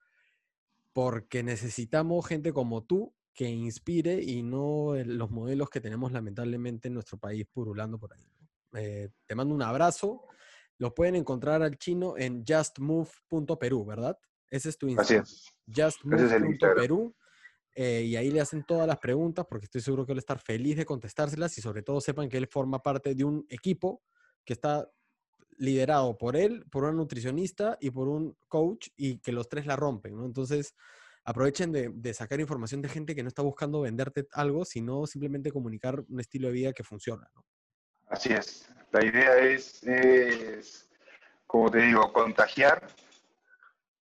porque necesitamos gente como tú que inspire y no los modelos que tenemos lamentablemente en nuestro país purulando por ahí. Eh, te mando un abrazo. Lo pueden encontrar al chino en justmove.peru, ¿verdad? Ese es tu Instagram. Así es. Justmove.peru. Eh, y ahí le hacen todas las preguntas porque estoy seguro que él va a estar feliz de contestárselas y sobre todo sepan que él forma parte de un equipo que está liderado por él, por una nutricionista y por un coach y que los tres la rompen, ¿no? Entonces, aprovechen de, sacar información de gente que no está buscando venderte algo, sino simplemente comunicar un estilo de vida que funciona, ¿no? Así es. La idea es, es como te digo, contagiar,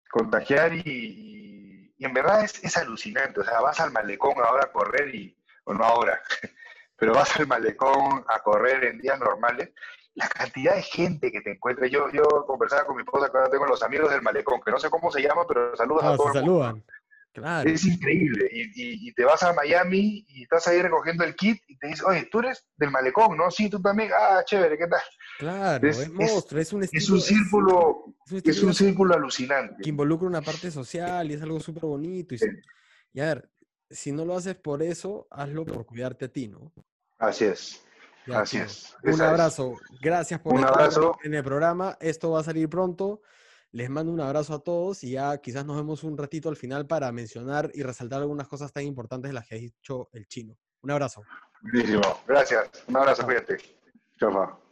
contagiar y, y en verdad es, es, alucinante. O sea, vas al malecón ahora a correr y, o no ahora, *laughs* pero vas al malecón a correr en días normales la cantidad de gente que te encuentra. Yo, yo conversaba con mi esposa, ahora tengo los amigos del malecón, que no sé cómo se llaman, pero saludas a ah, todos. saludan. Es increíble. Y, te vas a Miami y estás ahí recogiendo el kit y te dices, oye, tú eres del malecón, ¿no? Sí, tú también. Ah, chévere, ¿qué tal? Claro, es, monstruo, es, un es un círculo, es un, círculo alucinante. Que involucra una parte social y es algo súper bonito. Y, a ver, si no lo haces por eso, hazlo por cuidarte a ti, ¿no? Así es. Así es. Un abrazo. Gracias por un estar en el programa. Esto va a salir pronto. Les mando un abrazo a todos y ya quizás nos vemos un ratito al final para mencionar y resaltar algunas cosas tan importantes de las que ha dicho el chino. Un abrazo. Buenísimo. Gracias. Un abrazo, cuídate. Chao.